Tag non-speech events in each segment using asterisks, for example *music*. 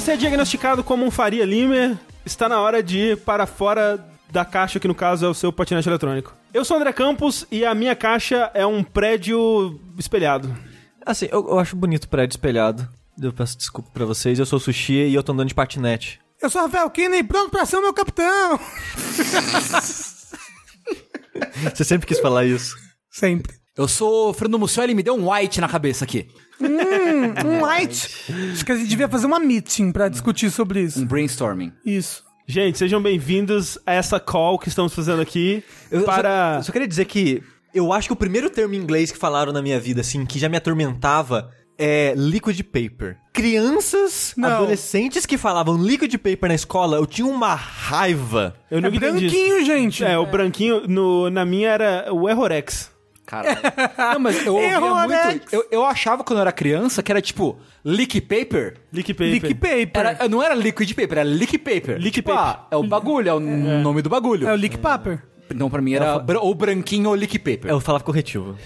você é diagnosticado como um Faria Limer, está na hora de ir para fora da caixa, que no caso é o seu patinete eletrônico. Eu sou o André Campos e a minha caixa é um prédio espelhado. Assim, eu, eu acho bonito o prédio espelhado. Eu peço desculpa pra vocês. Eu sou o Sushi e eu tô andando de patinete. Eu sou o Rafael Kinney, pronto pra ser o meu capitão. Você sempre quis falar isso. Sempre. Eu sou o Fernando Mussoli e me deu um white na cabeça aqui. Um white. Acho que a gente devia fazer uma meeting pra discutir sobre Um isso. brainstorming. Isso. Gente, sejam bem-vindos a essa call que estamos fazendo aqui Eu para... só, eu só queria dizer que eu acho que o primeiro termo em inglês que falaram na minha vida, assim, que já me atormentava é liquid paper. Crianças, Não. adolescentes que falavam liquid paper na escola, eu tinha uma raiva. Eu É nunca entendi branquinho, gente. É, o branquinho, no, na minha era o Errorex. Caralho. Não, mas eu ouvia Errou, muito. Alex. Eu, eu achava quando eu era criança que era tipo lick paper. Lick paper. Lick paper. Era, não era liquid paper, era lick paper. Lick tipo, paper. Ah, é o bagulho, é o nome do bagulho. É o lick paper. Então pra mim era br- ou branquinho ou lick paper. Eu falava corretivo.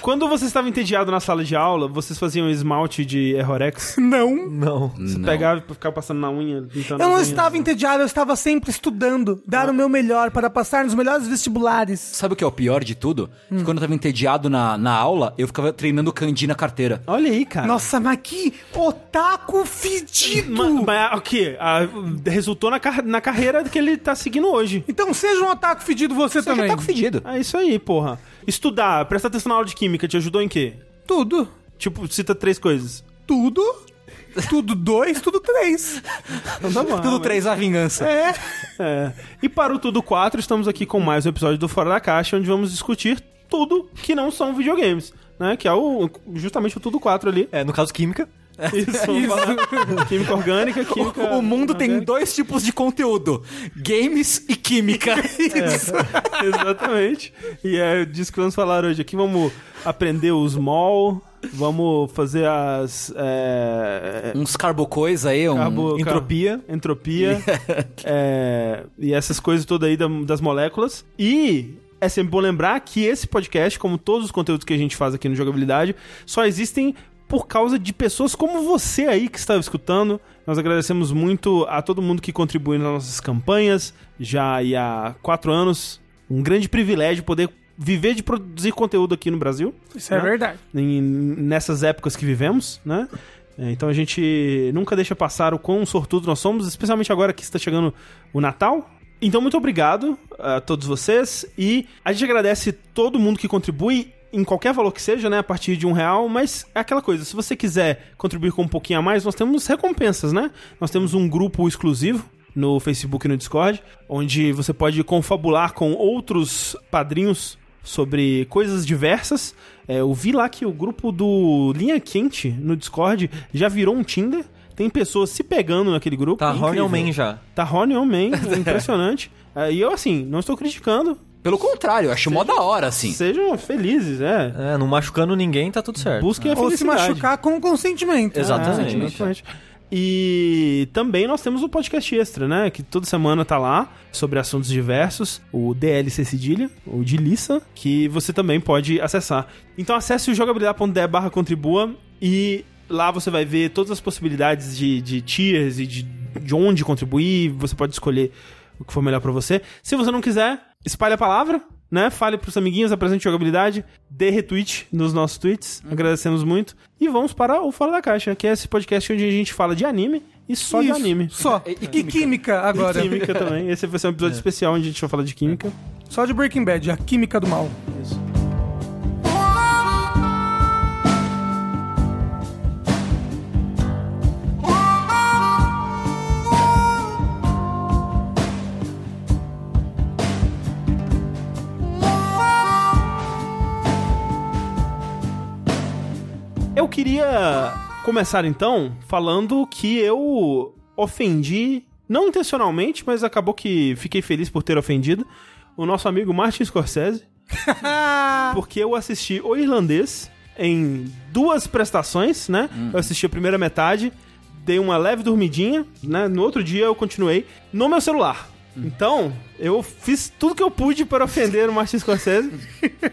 Quando você estava entediado na sala de aula, vocês faziam esmalte de Errorex? *laughs* Não. Não. Você Não. pegava e ficava passando na unha, Eu não estava entediado, eu estava sempre estudando. Dar o meu melhor para passar nos melhores vestibulares. Sabe o que é o pior de tudo? Que quando eu tava entediado na, na aula, eu ficava treinando kanji na carteira. Olha aí, cara. Nossa, mas que otaku fedido. Ma- Mas, o quê? Ah, resultou na, car- na carreira que ele tá seguindo hoje. Então seja um otaku fedido você, Você já também. tá com fedido. É isso aí, porra. Estudar, prestar atenção na aula de química, te ajudou em quê? Tudo. Tipo, cita três coisas. Tudo. Tudo dois, tudo três. Então tá bom. Tudo mas- três a vingança. É. É. E para o Tudo 4, estamos aqui com mais um episódio do Fora da Caixa, onde vamos discutir tudo que não são videogames. Né? Que é o, justamente o Tudo 4 ali. É, no caso, química. *laughs* Isso, falar. Química orgânica, química... O mundo tem orgânica. dois tipos de conteúdo: games e química. *laughs* Exatamente. E é disso que vamos falar hoje aqui. Vamos aprender os mol, vamos fazer as. É, Uns carbocois aí, um. carbo- Entropia. car- entropia. *laughs* é, e essas coisas todas aí da- das moléculas. E. É sempre bom lembrar que esse podcast, como todos os conteúdos que a gente faz aqui no Jogabilidade, só existem por causa de pessoas como você aí que está escutando. Nós agradecemos muito a todo mundo que contribui nas nossas campanhas, já há quatro anos. Um grande privilégio poder viver de produzir conteúdo aqui no Brasil Isso é Né? verdade. em- nessas épocas que vivemos, né? É, Então a gente nunca deixa passar o quão sortudo nós somos, especialmente agora que está chegando o Natal. Então, muito obrigado a todos vocês e a gente agradece todo mundo que contribui em qualquer valor que seja, né? A partir de um real, mas é aquela coisa, se você quiser contribuir com um pouquinho a mais, nós temos recompensas, né? Nós temos um grupo exclusivo no Facebook e no Discord, onde você pode confabular com outros padrinhos sobre coisas diversas. É, eu vi lá que o grupo do Linha Quente no Discord já virou um Tinder. Tem pessoas se pegando naquele grupo. Tá horny man já. Tá horny man, *laughs* impressionante. É, e eu, assim, não estou criticando. Pelo contrário, eu acho mó da hora, assim. Sejam felizes, é. É, não machucando ninguém, tá tudo certo. Busquem a Ou se felicidade. machucar com consentimento. Exatamente. Ah, exatamente. E também nós temos o podcast extra, né? Que toda semana tá lá sobre assuntos diversos, o DLC Cedilha, o de Lissa, que você também pode acessar. Então acesse o jogabilidade.de barra contribua e lá você vai ver todas as possibilidades de, de tiers e de, de onde contribuir. Você pode escolher o que for melhor pra você. Se você não quiser, espalhe a palavra, né? Fale pros amiguinhos, apresente jogabilidade, dê retweet nos nossos tweets. Agradecemos muito. E vamos para o Fora da Caixa, que é esse podcast onde a gente fala de anime e só de Isso, anime. Só. E- E, e química. agora. E química também. Esse vai ser um episódio *laughs* especial onde a gente vai falar de química. Só de Breaking Bad, a química do mal. Isso. Queria começar então falando que eu ofendi, não intencionalmente, mas acabou que fiquei feliz por ter ofendido o nosso amigo Martin Scorsese, *laughs* porque eu assisti O Irlandês em duas prestações, né? Eu assisti a primeira metade, dei uma leve dormidinha, né? No outro dia eu continuei no meu celular. Então, eu fiz tudo que eu pude para ofender o Martin Scorsese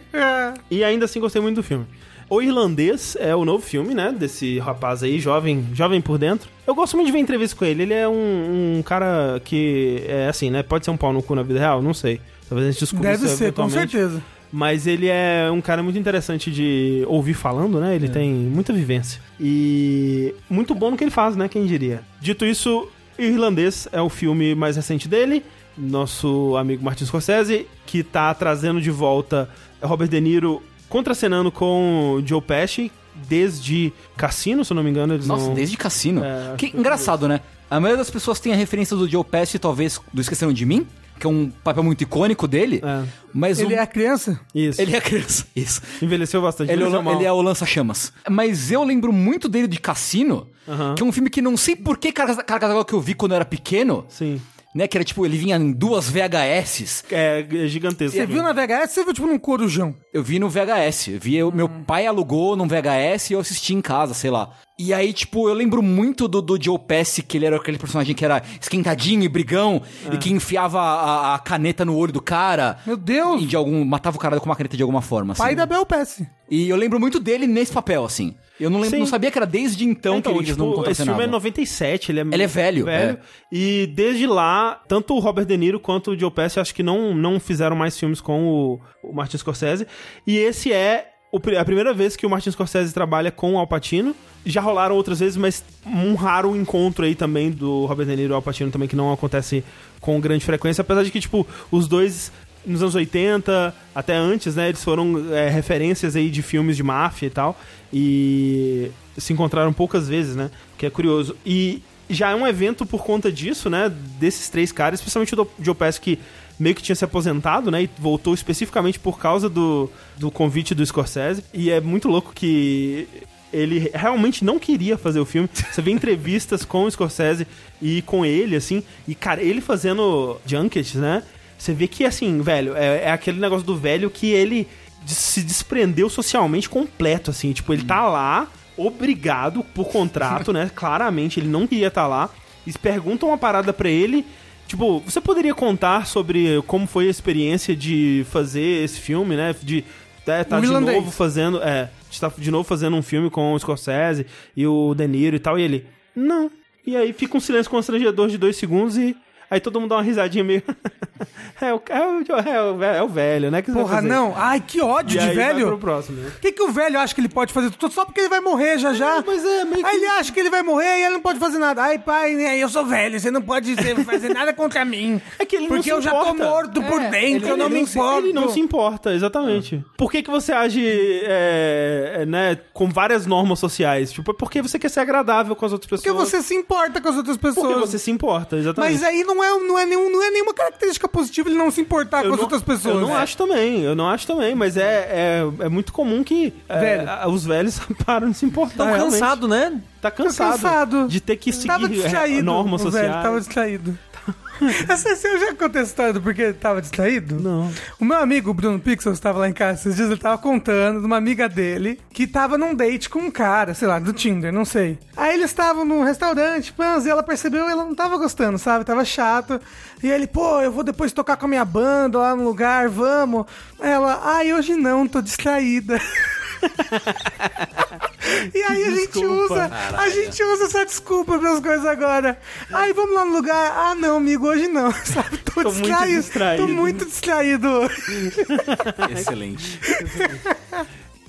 *laughs* e ainda assim gostei muito do filme. O Irlandês é o novo filme, né? Desse rapaz aí, jovem, jovem por dentro. Eu gosto muito de ver entrevista com ele. Ele é um, um cara que é assim, né? Pode ser um pau no cu na vida real, não sei. Talvez a gente descubra Deve isso ser, com certeza. Mas ele é um cara muito interessante de ouvir falando, né? Ele tem muita vivência. E muito bom no que ele faz, né? Quem diria. Dito isso, Irlandês é o filme mais recente dele. Nosso amigo Martin Scorsese, que tá trazendo de volta Robert De Niro contracenando com Joe Pesci desde Cassino, se eu não me engano. Eles Nossa, não... desde Cassino. É, que engraçado, né? A maioria das pessoas tem a referência do Joe Pesci, talvez, do Esqueceram de Mim, que é um papel muito icônico dele. É, Mas Ele o... é a criança? isso. Ele é criança. *laughs* Isso. envelheceu bastante. Ele, é o- envelheceu ele é o lança-chamas. Mas eu lembro muito dele de Cassino, Aham. que é um filme que não sei por que cargas cargas d'água que eu vi quando eu era pequeno, Sim. Né? Que era tipo, ele vinha em duas VHS. É, é gigantesco. Você viu na VHS? Você viu tipo num corujão? Eu vi no VHS. Eu vi, eu- meu Hum. pai alugou num VHS e eu assisti em casa, sei lá. E aí, tipo, eu lembro muito do, do Joe Pesci, que ele era aquele personagem que era esquentadinho e brigão, É. e que enfiava a, a caneta no olho do cara. Meu Deus! E de algum. matava o cara com uma caneta de alguma forma. Pai assim. da Bel Pesce. E eu lembro muito dele nesse papel, assim. Eu não, lembro, Sim. não sabia que era desde então, Então, que eles tipo, não esse contracenavam. filme é 97, ele é, Ele é velho, é. E desde lá, tanto o Robert De Niro quanto o Joe Pesci acho que não, não fizeram mais filmes com o, o Martin Scorsese. E esse é a primeira vez que o Martin Scorsese trabalha com o Al Pacino. Já rolaram outras vezes, mas um raro encontro aí também do Robert De Niro e o Al Pacino também que não acontece com grande frequência, apesar de que, tipo, os dois nos anos 80, até antes, né, eles foram é, referências aí de filmes de máfia e tal, e se encontraram poucas vezes, né, que é curioso. E já é um evento por conta disso, né, desses três caras, especialmente o Joe Pesci, que meio que tinha se aposentado, né, e voltou especificamente por causa do, do convite do Scorsese, e é muito louco que ele realmente não queria fazer o filme. Você vê entrevistas com o Scorsese e com ele, assim, e, cara, ele fazendo junkets, né? Você vê que, assim, velho, é, é aquele negócio do velho que ele se desprendeu socialmente completo, assim. Tipo, ele tá lá, obrigado por contrato, né? *laughs* Claramente, ele não queria estar lá. E perguntam uma parada pra ele. Tipo, você poderia contar sobre como foi a experiência de fazer esse filme, né? De estar tá O de novo fazendo. É, de estar de novo fazendo um filme com o Scorsese e o De Niro e tal. E ele, não. E aí fica um silêncio constrangedor de dois segundos e. Aí todo mundo dá uma risadinha meio. *laughs* é, o, é, o, é, o, é o velho, né? Que Porra, fazer? não. Ai, que ódio E de aí vai velho. pro próximo, né? O que, que o velho acha que ele pode fazer tudo só porque ele vai morrer já já? mas é meio Aí que- ele acha que ele vai morrer e ele não pode fazer nada. Ai, pai, né, eu sou velho, você não pode fazer nada contra mim. *laughs* É que ele não Porque se eu já tô morto por É, dentro, ele eu não me se- importo. Ele não se importa, exatamente. Por que, que você age é, é, né, com várias normas sociais? Tipo, é porque você quer ser agradável com as outras pessoas. Porque você se importa com as outras pessoas. Porque você se importa, exatamente. Mas aí não é, não, é nenhum, não é nenhuma característica positiva ele não se importar com as não, outras pessoas. Eu não né? acho também, eu não acho também, mas é, é, é muito comum que é, Velho. a- os velhos *laughs* param de se importar. Realmente. cansado, né? Tá cansado, cansado. de ter que seguir Tava é, distraído. normas velho sociais. tava distraído. *laughs* Essa, eu já contei essa história do porquê ele tava distraído? Não. O meu amigo, o Bruno Pixel, estava lá em casa esses dias, ele tava contando de uma amiga dele que tava num date com um cara, sei lá, do Tinder, não sei. Aí eles estavam num restaurante, pãs, e ela percebeu e ela não tava gostando, sabe? Tava chato. E ele, pô, eu vou depois tocar com a minha banda lá no lugar, vamos. Ela, ai, hoje não, tô distraída. *laughs* E aí a gente usa, a gente usa essa desculpa para as coisas agora. Ai, vamos lá no lugar. Ah, não, amigo, hoje não. *laughs* Sabe? Tô, Tô muito distraído. distraído. Tô muito distraído hoje. Excelente. *laughs*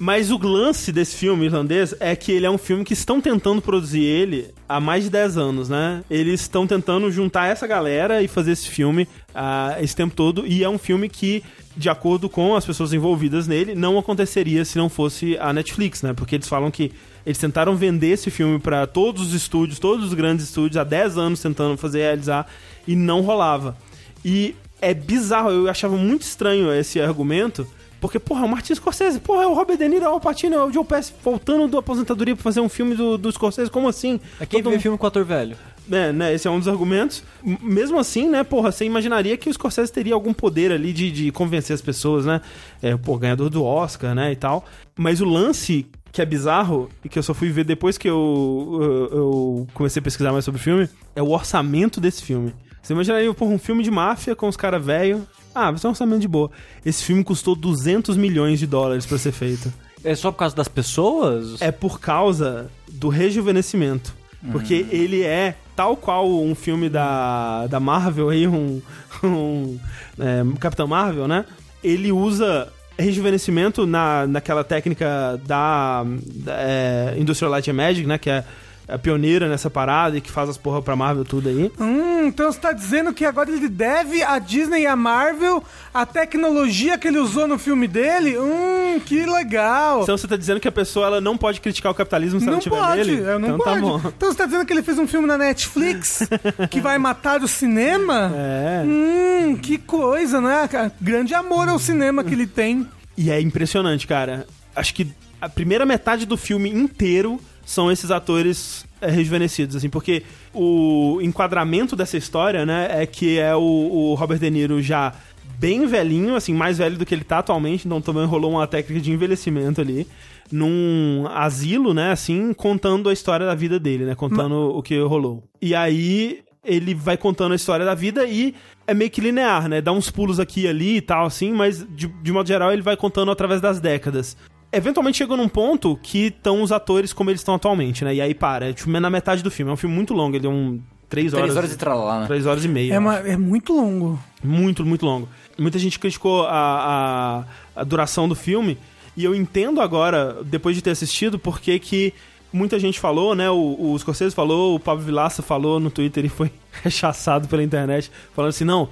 Mas o lance desse filme irlandês é que ele é um filme que estão tentando produzir ele há mais de 10 anos, né? Eles estão tentando juntar essa galera e fazer esse filme ah, esse tempo todo. E é um filme que, de acordo com as pessoas envolvidas nele, não aconteceria se não fosse a Netflix, né? Porque eles falam que eles tentaram vender esse filme para todos os estúdios, todos os grandes estúdios, há 10 anos tentando fazer realizar e não rolava. E é bizarro, eu achava muito estranho esse argumento, porque, porra, o Martin Scorsese, porra, é o Robert De Niro, é o Al Pacino, é o Joe Pesci voltando da aposentadoria pra fazer um filme do, do Scorsese, como assim? Aqui Todo vê filme com ator velho. é, né, esse é um dos argumentos. Mesmo assim, né, porra, você imaginaria que o Scorsese teria algum poder ali de, de convencer as pessoas, né? É, pô, ganhador do Oscar, né, e tal. Mas o lance que é bizarro, e que eu só fui ver depois que eu, eu, eu comecei a pesquisar mais sobre o filme, é o orçamento desse filme. Você imaginaria, porra, um filme de máfia com os caras velhos. Ah, vai ser um orçamento de boa. Esse filme custou 200 milhões de dólares pra ser feito. É só por causa das pessoas? É por causa do rejuvenescimento. Porque ele é tal qual um filme da, da Marvel aí, um, um é, Capitão Marvel, né? Ele usa rejuvenescimento na, naquela técnica da, da é, Industrial Light and Magic, né? Que é a pioneira nessa parada e que faz as porra pra Marvel tudo aí. Hum, então você tá dizendo que agora ele deve a Disney e a Marvel a tecnologia que ele usou no filme dele? Hum, que legal. Então você tá dizendo que a pessoa ela não pode criticar o capitalismo se ela não tiver pode, nele? eu não então pode. tá bom. Então você tá dizendo que ele fez um filme na Netflix *laughs* que vai matar o cinema? É. Hum, que coisa, né? Grande amor ao cinema que ele tem. E é impressionante, cara. Acho que a primeira metade do filme inteiro são esses atores é, rejuvenescidos, assim, porque o enquadramento dessa história, né, é que é o, o Robert De Niro já bem velhinho, assim, mais velho do que ele tá atualmente, então também rolou uma técnica de envelhecimento ali, num asilo, né, assim, contando a história da vida dele, né, contando o que rolou. E aí ele vai contando a história da vida e é meio que linear, né? Dá uns pulos aqui e ali e tal, assim, mas de, de modo geral ele vai contando através das décadas. Eventualmente chegou num ponto que estão os atores como eles estão atualmente, né? E aí para, é tipo na metade do filme. É um filme muito longo, ele é um. Três horas. Três horas de tralalá, né? Três horas e meia. É, uma- é muito longo. muito, muito longo. Muita gente criticou a, a, a duração do filme, e eu entendo agora, depois de ter assistido, porque que muita gente falou, né? O, o Scorsese falou, o Pablo Vilaça falou no Twitter e foi *laughs* rechaçado pela internet, falando assim, não,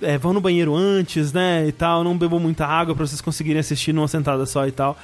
é, vão no banheiro antes, né, e tal, não bebam muita água pra vocês conseguirem assistir numa sentada só e tal.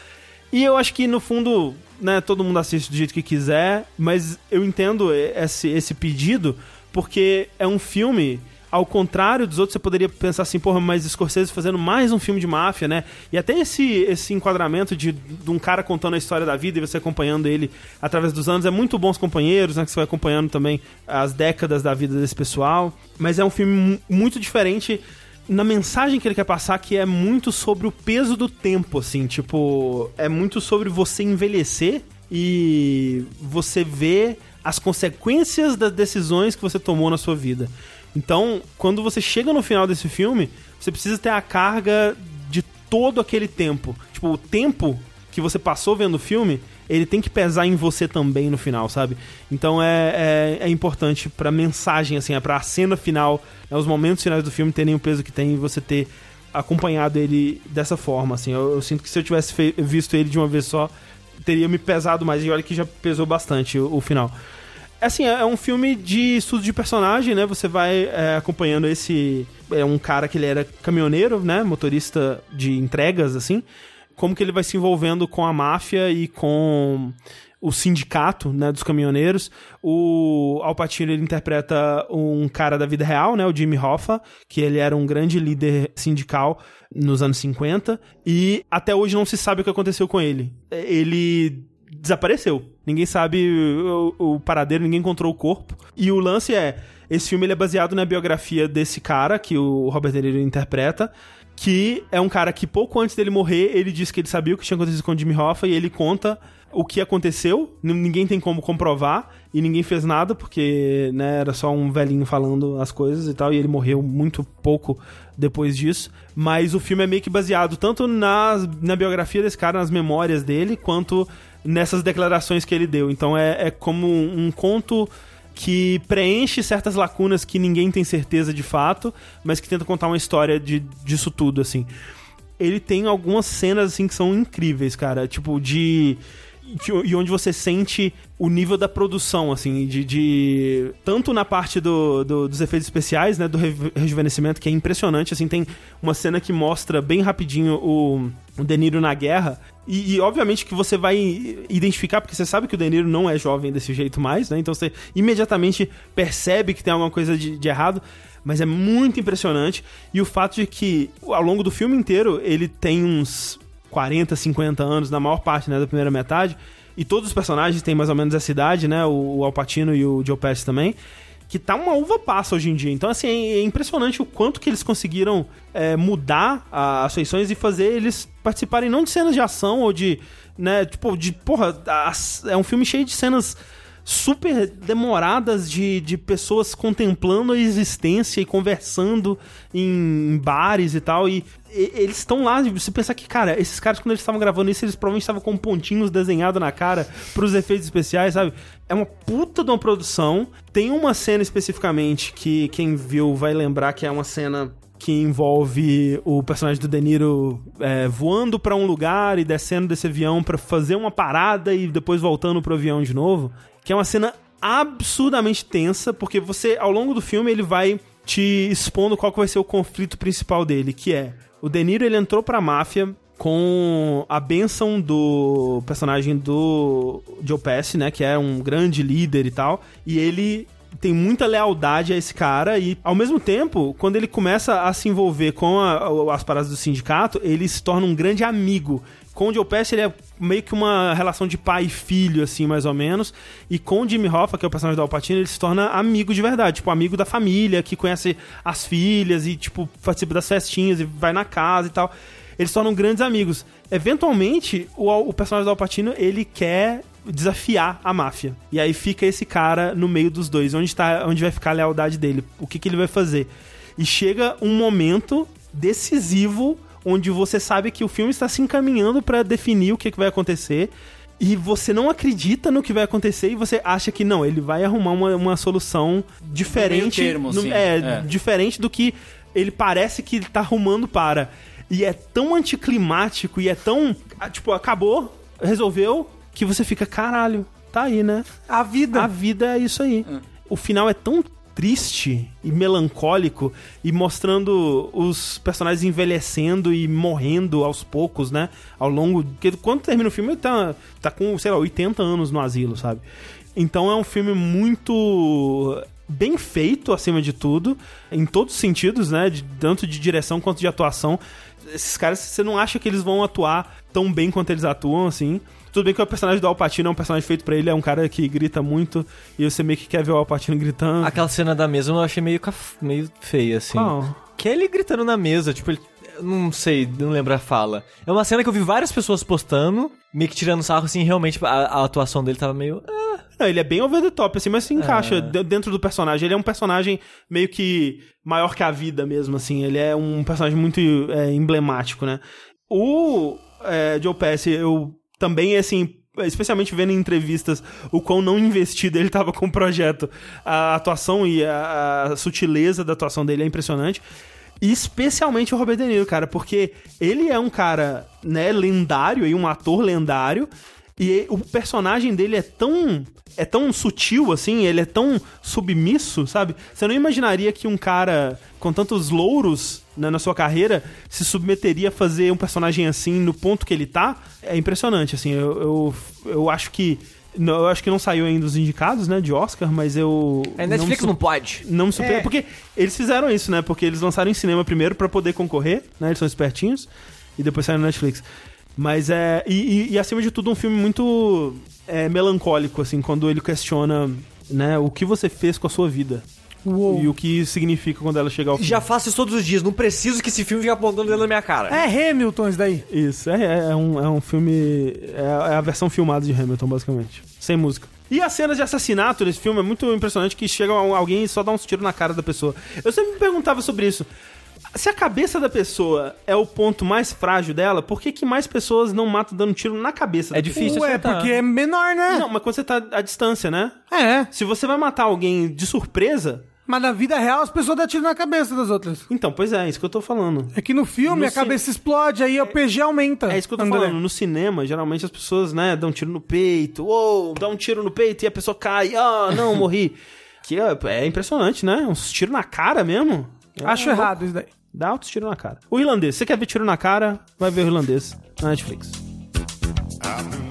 E eu acho que, no fundo, né, todo mundo assiste do jeito que quiser, mas eu entendo esse, esse pedido, porque é um filme, ao contrário dos outros, você poderia pensar assim, porra, mas Scorsese fazendo mais um filme de máfia, né? E até esse, esse enquadramento de, de um cara contando a história da vida e você acompanhando ele através dos anos, é muito bons companheiros, né? Que você vai acompanhando também as décadas da vida desse pessoal. Mas é um filme mu- muito diferente na mensagem que ele quer passar, que é muito sobre o peso do tempo, assim, tipo, é muito sobre você envelhecer e você ver as consequências das decisões que você tomou na sua vida. Então, quando você chega no final desse filme, você precisa ter a carga de todo aquele tempo. Tipo, o tempo que você passou vendo o filme, ele tem que pesar em você também no final, sabe? Então é, é, é importante pra mensagem, assim, é pra cena final, né, os momentos finais do filme terem o peso que tem e você ter acompanhado ele dessa forma, assim. Eu, eu sinto que se eu tivesse visto ele de uma vez só, teria me pesado mais. E olha que já pesou bastante o, o final. Assim, é é um filme de estudo de personagem, né? Você vai é, acompanhando esse... É um cara que ele era caminhoneiro, né? Motorista de entregas, assim. Como que ele vai se envolvendo com a máfia e com o sindicato, né, dos caminhoneiros. O Al Pacino, ele interpreta um cara da vida real, né, o Jimmy Hoffa, que ele era um grande líder sindical nos anos 50, e até hoje não se sabe o que aconteceu com ele. Ele desapareceu. Ninguém sabe o, o paradeiro, ninguém encontrou o corpo. E o lance é, esse filme é baseado na biografia desse cara que o Robert De Niro interpreta, que é um cara que pouco antes dele morrer, ele disse que ele sabia o que tinha acontecido com o Jimmy Hoffa e ele conta o que aconteceu, ninguém tem como comprovar e ninguém fez nada porque, né, era só um velhinho falando as coisas e tal e ele morreu muito pouco depois disso, mas o filme é meio que baseado tanto nas, na biografia desse cara, nas memórias dele, quanto nessas declarações que ele deu. Então é, é como um conto que preenche certas lacunas que ninguém tem certeza de fato, mas que tenta contar uma história de, disso tudo, assim. Ele tem algumas cenas, assim, que são incríveis, cara. Tipo, de... E onde você sente o nível da produção, assim, de... de- tanto na parte do, do- dos efeitos especiais, né, do re- rejuvenescimento, que é impressionante, assim, tem uma cena que mostra bem rapidinho o, o na guerra, e, e, obviamente que você vai identificar, porque você sabe que o De Niro não é jovem desse jeito mais, né? Então você imediatamente percebe que tem alguma coisa de, de errado, mas é muito impressionante. E o fato de que, ao longo do filme inteiro, ele tem uns 40, 50 anos, na maior parte né, da primeira metade, e todos os personagens têm mais ou menos essa idade, né? O, o Al Pacino e o Joe Pesci também. Que tá uma uva passa hoje em dia. Então, assim, é impressionante o quanto que eles conseguiram é, mudar a- as feições e fazer eles participarem não de cenas de ação ou de. né, tipo, de. Porra, as- é um filme cheio de cenas super demoradas de, de pessoas contemplando a existência e conversando em bares e tal. E, e- eles estão lá, você pensar que, cara, esses caras, quando eles estavam gravando isso, eles provavelmente estavam com pontinhos desenhados na cara pros efeitos especiais, sabe? É uma puta de uma produção. Tem uma cena especificamente que quem viu vai lembrar que é uma cena que envolve o personagem do De Niro é, voando pra um lugar e descendo desse avião pra fazer uma parada e depois voltando pro avião de novo, que é uma cena absurdamente tensa, porque você, ao longo do filme, ele vai te expondo qual que vai ser o conflito principal dele, que é o De Niro ele entrou pra máfia com a benção do personagem do Joe Pesci, né, que é um grande líder e tal, e ele tem muita lealdade a esse cara e, ao mesmo tempo, quando ele começa a se envolver com a- as paradas do sindicato, ele se torna um grande amigo. Com o Joe Pesci, ele é meio que uma relação de pai e filho, assim, mais ou menos. E com o Jimmy Hoffa, que é o personagem do Al Pacino, ele se torna amigo de verdade. Tipo, amigo da família, que conhece as filhas e, tipo, participa das festinhas e vai na casa e tal. Eles se tornam grandes amigos. Eventualmente, o, o personagem do Al Pacino, ele quer desafiar a máfia. E aí fica esse cara no meio dos dois. Onde, tá, onde vai ficar a lealdade dele? O que, que ele vai fazer? E chega um momento decisivo onde você sabe que o filme está se encaminhando pra definir o que, que vai acontecer. E você não acredita no que vai acontecer e você acha que não, ele vai arrumar uma, uma solução diferente. termo, no- é, é. diferente do que ele parece que ele tá arrumando para. E é tão anticlimático e é tão. ah, Tipo, acabou, resolveu, que você fica, caralho, tá aí, né? A vida. A vida é isso aí. O final é tão triste e melancólico e mostrando os personagens envelhecendo e morrendo aos poucos, né? Ao longo. Porque quando termina o filme, ele tá, tá com, sei lá, 80 anos no asilo, sabe? Então é um filme muito bem feito, acima de tudo, em todos os sentidos, né? De- tanto de direção quanto de atuação. Esses caras, você não acha que eles vão atuar tão bem quanto eles atuam, assim. Tudo bem que o personagem do Alpatino é um personagem feito pra ele, é um cara que grita muito, e você meio que quer ver o Alpatino gritando. Aquela cena da mesa eu achei meio, caf- meio feia, assim. Qual? Que é ele gritando na mesa, tipo, ele... Não sei, não lembro a fala. É uma cena que eu vi várias pessoas postando, meio que tirando sarro, assim, realmente a, a atuação dele tava meio... ah, Não, ele é bem over the top, assim, mas se encaixa de- dentro do personagem. Ele é um personagem meio que maior que a vida mesmo, assim. Ele é um personagem muito é, emblemático, né? O é, Joe Pesci, eu também, assim, especialmente vendo em entrevistas o quão não investido ele tava com o projeto. A atuação e a, a sutileza da atuação dele é impressionante. E especialmente o Robert De Niro, cara, porque ele é um cara, né, lendário e um ator lendário. E o personagem dele é tão. É tão sutil, assim, ele é tão submisso, sabe? Você não imaginaria que um cara com tantos louros né, na sua carreira se submeteria a fazer um personagem assim no ponto que ele tá. É impressionante, assim. Eu, eu, eu acho que. não, Eu acho que não saiu ainda os indicados, né, de Oscar, mas eu. A Netflix não su- pode. não me surpreende. É. Porque eles fizeram isso, né? Porque eles lançaram em cinema primeiro pra poder concorrer, né? Eles são espertinhos. E depois saíram na Netflix. Mas é. E, e- e, acima de tudo, um filme muito é, melancólico, assim, quando ele questiona, né, o que você fez com a sua vida. Uou. E o que isso significa quando ela chegar ao fim. Já faço isso todos os dias, não preciso que esse filme fique apontando dentro da minha cara. É Hamilton isso daí. Isso, é, é- é um, é um filme. É, é a versão filmada de Hamilton, basicamente. Sem música. E as cenas de assassinato desse filme é muito impressionante que chega alguém e só dá uns tiros na cara da pessoa. Eu sempre me perguntava sobre isso. Se a cabeça da pessoa é o ponto mais frágil dela, por que, que mais pessoas não matam dando tiro na cabeça? É difícil Ué, acertar. porque é menor, né? Não, mas quando você tá à distância, né? É. Se você vai matar alguém de surpresa. Mas na vida real as pessoas dão tiro na cabeça das outras. Então, pois é, é isso que eu tô falando. É que no filme No a cabeça explode, aí o PG aumenta. É isso que eu tô André. falando. No cinema, geralmente as pessoas, né, dão um tiro no peito, ou dá um tiro no peito e a pessoa cai, ah, não, morri. *laughs* que é, é impressionante, né? Uns tiros na cara mesmo. É, Acho errado isso daí. Dá altos tiros na cara. O irlandês, você quer ver tiro na cara? Vai ver o irlandês na Netflix. I've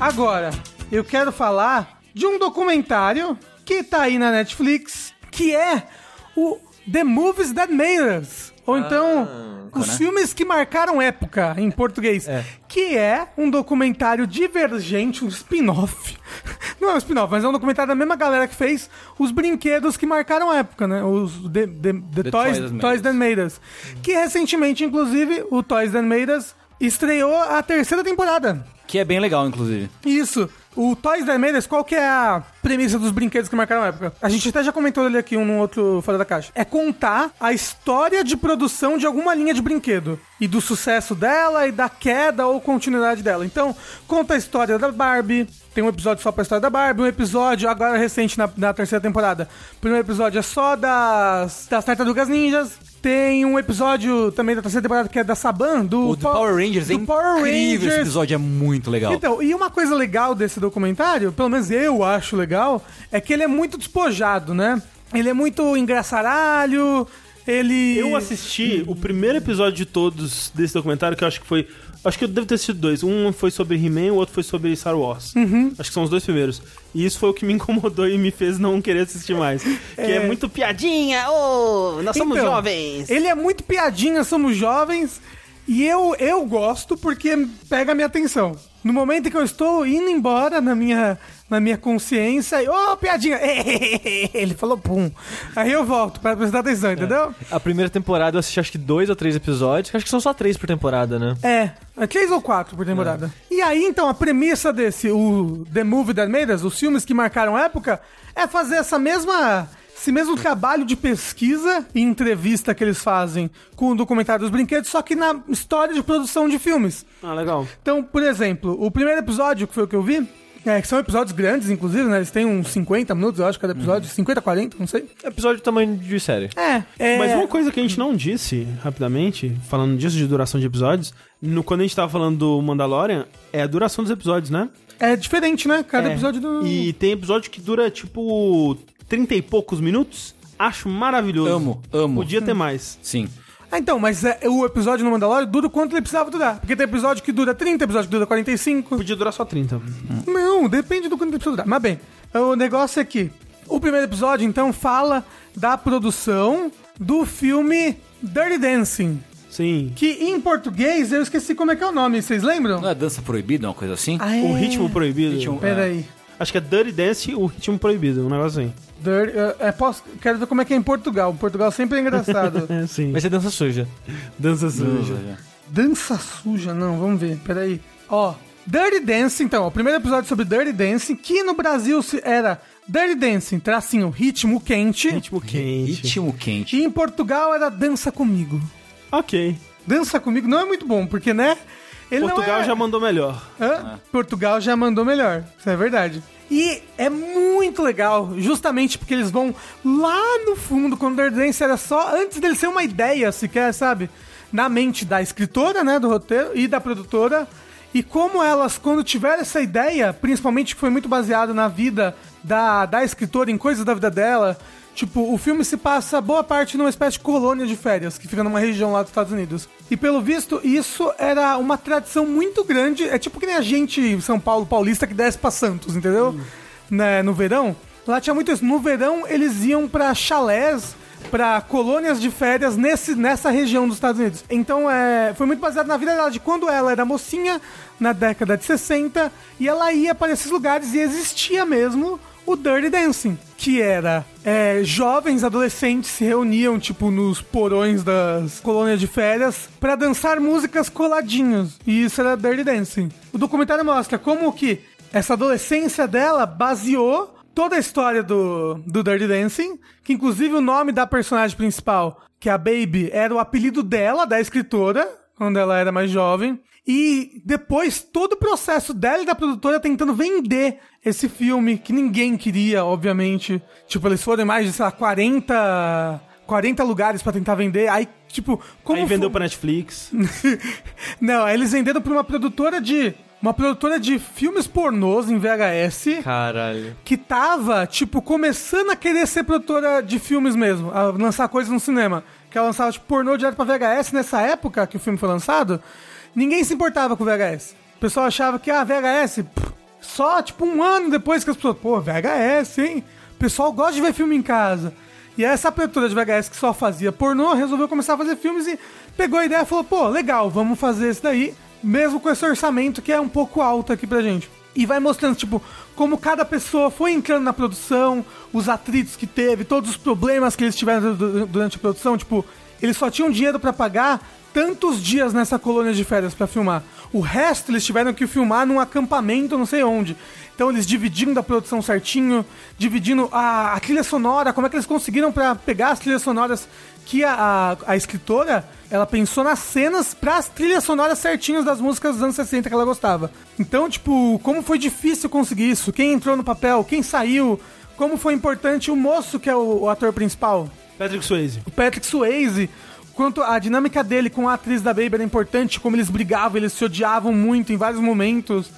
Agora, eu quero falar de um documentário que tá aí na Netflix, que é o The Movies That Made Us. Ou então, os né? filmes que marcaram época, em português. É. Que é um documentário divergente, um spin-off. *laughs* Não é um spin-off, mas é um documentário da mesma galera que fez os brinquedos que marcaram época, né? Os The, the- the The Toys, Toys That Made Toys Us. That Made Us. Que recentemente, inclusive, o Toys That Made Us estreou a terceira temporada. Que é bem legal, inclusive. Isso. O Toys That Made qual que é a premissa dos brinquedos que marcaram a época? A gente até já comentou ele aqui um no outro Fora da Caixa. É contar a história de produção de alguma linha de brinquedo. E do sucesso dela e da queda ou continuidade dela. Então, conta a história da Barbie. Tem um episódio só pra história da Barbie, um episódio agora recente na, na terceira temporada. O primeiro episódio é só das, das Tartarugas Ninjas. Tem um episódio também da terceira temporada que é da Saban, do, O do Power Rangers é do Power incrível. Esse Rangers. episódio é muito legal. Então, e uma coisa legal desse documentário, pelo menos eu acho legal, é que ele é muito despojado, né? Ele é muito engraçaralho, ele... Eu assisti o primeiro episódio de todos desse documentário, que eu acho que foi. Acho que eu devo ter assistido dois. Um foi sobre He-Man, o outro foi sobre Star Wars. Uhum. Acho que são os dois primeiros. E isso foi o que me incomodou e me fez não querer assistir mais. Que é, muito piadinha, ô, nós somos Então, jovens. Ele é muito piadinha, somos jovens, e eu, eu gosto porque pega a minha atenção. No momento em que eu estou indo embora na minha, na minha consciência, e, ô, piadinha, *laughs* ele falou pum. Aí eu volto pra prestar atenção, entendeu? A primeira temporada eu assisti acho que dois ou três episódios. Acho que são só três por temporada, né? É, é três ou quatro por temporada. E aí, então, a premissa desse, o The Movie That Made Us, os filmes que marcaram época, é fazer essa mesma... Esse mesmo trabalho de pesquisa e entrevista que eles fazem com o documentário dos brinquedos, só que na história de produção de filmes. Ah, legal. Então, por exemplo, o primeiro episódio, que foi o que eu vi, é, que são episódios grandes, inclusive, né? Eles têm uns 50 minutos, eu acho, cada episódio. 50, 40, não sei. Episódio de tamanho de série. É, é... Mas uma coisa que a gente não disse, rapidamente, falando disso de duração de episódios, no, quando a gente tava falando do Mandalorian, é a duração dos episódios, né? É diferente, né? Cada É. episódio do... E tem episódio que dura, tipo, 30 e poucos minutos. Acho maravilhoso. Amo, amo. Podia ter mais. Sim. Ah, então, mas é, o episódio no Mandalorian dura o quanto ele precisava durar. Porque tem episódio que dura 30, episódio que dura 45. Podia durar só 30. Não, depende do quanto ele precisa durar. Mas bem, o negócio é que o primeiro episódio, então, fala da produção do filme Dirty Dancing. Sim. Que em português eu esqueci como é que é o nome, vocês lembram? Não é dança proibida, uma coisa assim? Ah, é? O ritmo proibido. Ritmo- Peraí. Acho que é Dirty Dance, o ritmo proibido, um negócio assim. Dirty, é, é, posso, quero ver como é que é em Portugal. Portugal sempre é engraçado. *laughs* É, sim. Vai ser dança suja. Dança suja. Dança suja, não, vamos ver, peraí. Ó, Dirty Dancing, então, o primeiro episódio sobre Dirty Dancing, que no Brasil era Dirty Dancing, tracinho, ritmo quente. Ritmo quente. Ritmo quente. E em Portugal era Dança Comigo. Ok. Dança Comigo não é muito bom, porque, né? Ele Portugal é- já mandou melhor. Hã? Portugal já mandou melhor, isso é verdade. E é muito legal, justamente porque eles vão lá no fundo, quando o Dirty Dancing era só, antes dele ser uma ideia sequer, sabe? Na mente da escritora, né, do roteiro, e da produtora. E como elas, quando tiveram essa ideia, principalmente que foi muito baseado na vida da, da escritora, em coisas da vida dela, Tipo, o filme se passa boa parte numa espécie de colônia de férias, que fica numa região lá dos Estados Unidos. E pelo visto, isso era uma tradição muito grande. É tipo que nem a gente São Paulo paulista que desce pra Santos, entendeu? Né, no verão. Lá tinha muito isso. No verão, eles iam pra chalés, pra colônias de férias nesse, nessa região dos Estados Unidos. Então, é, foi muito baseado na vida dela, de quando ela era mocinha, na década de 60, e ela ia para esses lugares e existia mesmo o Dirty Dancing, que era é, jovens adolescentes se reuniam tipo nos porões das colônias de férias pra dançar músicas coladinhos. E isso era Dirty Dancing. O documentário mostra como que essa adolescência dela baseou toda a história do, do Dirty Dancing, que inclusive o nome da personagem principal, que é a Baby, era o apelido dela, da escritora, quando ela era mais jovem. E depois todo o processo dela e da produtora tentando vender esse filme, que ninguém queria, obviamente. Tipo, eles foram em mais de, sei lá, 40, 40 lugares pra tentar vender. Aí, tipo, como. Aí vendeu fo- pra Netflix. *laughs* Não, aí eles venderam pra uma produtora de. Uma produtora de filmes pornôs em VHS Caralho. que tava, tipo, começando a querer ser produtora de filmes mesmo, a lançar coisas no cinema. Que ela lançava, tipo, pornô direto pra VHS nessa época que o filme foi lançado. Ninguém se importava com VHS. O pessoal achava que, ah, VHS, pff, só, tipo, um ano depois que as pessoas, pô, VHS, hein? O pessoal gosta de ver filme em casa. E essa produtora de VHS que só fazia pornô resolveu começar a fazer filmes e pegou a ideia e falou: pô, legal, vamos fazer esse daí, mesmo com esse orçamento que é um pouco alto aqui pra gente. E vai mostrando, tipo, como cada pessoa foi entrando na produção, os atritos que teve, todos os problemas que eles tiveram du- durante a produção. Tipo, eles só tinham dinheiro pra pagar tantos dias nessa colônia de férias pra filmar. O resto eles tiveram que filmar num acampamento, não sei onde. Então eles dividindo a produção certinho, dividindo a, a trilha sonora, como é que eles conseguiram pra pegar as trilhas sonoras que a, a, a escritora, ela pensou nas cenas pras trilhas sonoras certinhas das músicas dos anos 60 que ela gostava. Então, tipo, como foi difícil conseguir isso? Quem entrou no papel? Quem saiu? Como foi importante o moço que é o, o ator principal? Patrick Swayze. o Patrick Swayze, quanto a dinâmica dele com a atriz da Baby era importante, como eles brigavam, eles se odiavam muito em vários momentos.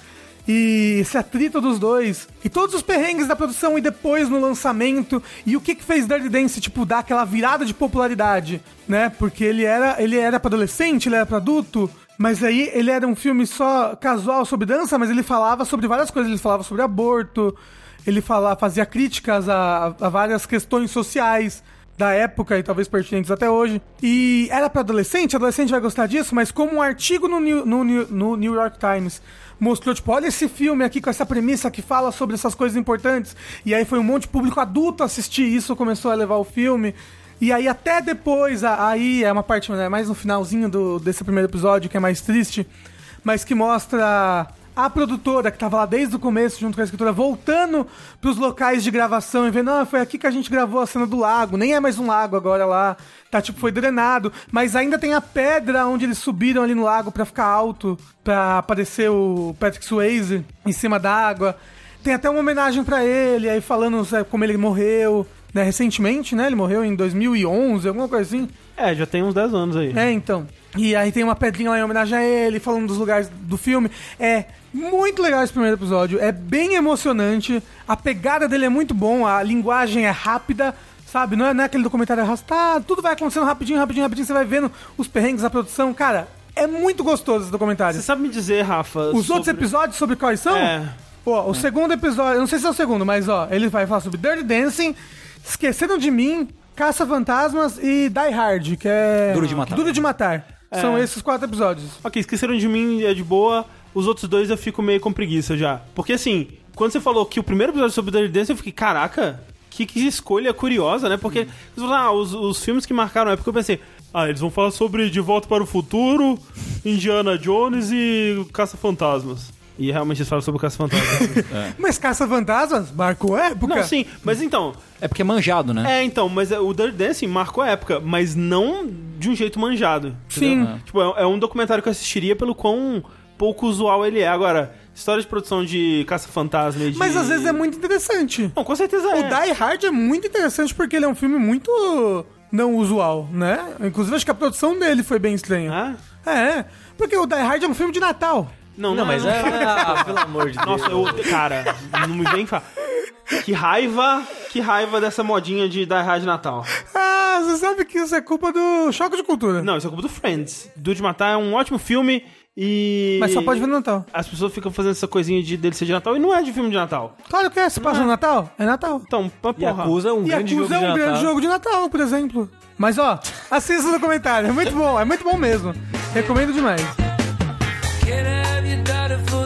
E esse atrito dos dois. E todos os perrengues da produção e depois no lançamento. E o que que fez Dirty Dance, tipo, dar aquela virada de popularidade, né? Porque ele era, ele era pra adolescente, ele era pra adulto. Mas aí ele era um filme só casual sobre dança, mas ele falava sobre várias coisas. Ele falava sobre aborto, ele falava, fazia críticas a, a várias questões sociais da época e talvez pertinentes até hoje. E era pra adolescente, adolescente vai gostar disso, mas como um artigo no New, no, no New York Times mostrou, tipo, olha esse filme aqui com essa premissa que fala sobre essas coisas importantes. E aí foi um monte de público adulto assistir isso, começou a levar o filme. E aí até depois, aí é uma parte né, mais no finalzinho do, desse primeiro episódio, que é mais triste, mas que mostra a produtora que tava lá desde o começo, junto com a escritora, voltando pros locais de gravação e vendo, ah, foi aqui que a gente gravou a cena do lago, nem é mais um lago agora lá, tá, tipo, foi drenado, mas ainda tem a pedra onde eles subiram ali no lago pra ficar alto, pra aparecer o Patrick Swayze em cima da água. Tem até uma homenagem pra ele, aí falando sabe, como ele morreu, né, recentemente, né, ele morreu em 2011, alguma coisa assim. É, já tem uns 10 anos aí. É, então. E aí tem uma pedrinha lá em homenagem a ele, falando dos lugares do filme. É muito legal esse primeiro episódio, é bem emocionante, a pegada dele é muito bom, a linguagem é rápida, sabe? Não é, não é aquele documentário arrastado, tudo vai acontecendo rapidinho, rapidinho, rapidinho, você vai vendo os perrengues da produção. Cara, é muito gostoso esse documentário. Você sabe me dizer, Rafa? Os outros sobre- episódios sobre quais são? É. Ó, o segundo episódio, eu não sei se é o segundo, mas ó, ele vai falar sobre Dirty Dancing, Esqueceram de Mim, Caça Fantasmas e Die Hard, que é. Duro de Matar. Duro de Matar. É. São esses quatro episódios. Ok, esqueceram de mim, é de boa. Os outros dois eu fico meio com preguiça já. Porque assim, quando você falou que o primeiro episódio sobre Dirty Dance, eu fiquei, caraca, que, que escolha curiosa, né? Porque ah, os, os filmes que marcaram a época, eu pensei, ah, eles vão falar sobre De Volta para o Futuro, Indiana Jones e Caça-Fantasmas. E realmente eles falam sobre o Caça-Fantasmas. *laughs* Mas Caça Fantasmas marcou época. Não, sim, mas então, É porque é manjado, né? É, então, mas é, o Dirty Dancing marcou a época, mas não de um jeito manjado. Sim. entendeu? Tipo, é, é um documentário que eu assistiria pelo quão pouco usual ele é. Agora, história de produção de Caça-Fantasma e de... Mas às vezes é muito interessante. Não, com certeza O é. Die Hard é muito interessante porque ele é um filme muito não usual, né? Inclusive acho que a produção dele foi bem estranha. Ah? É, porque o Die Hard é um filme de Natal. Não, Não, mas é. Ah, pelo amor de Deus. Nossa, eu... Cara, não me vem falar. Que raiva, que raiva dessa modinha de Die Hard de Natal. Ah, você sabe que isso é culpa do choque de cultura. Não, isso é culpa do Friends. Do de Matar é um ótimo filme e... Mas só pode ver no Natal. As pessoas ficam fazendo essa coisinha de dele ser de Natal e não é de filme de Natal. Claro que é, se passa no Natal, é Natal. Então, pra porra. acusa um E grande jogo é um de grande Natal. jogo de Natal, por exemplo. Mas ó, assista o documentário, é muito bom, é muito bom mesmo. Recomendo demais. Can I have your daughter for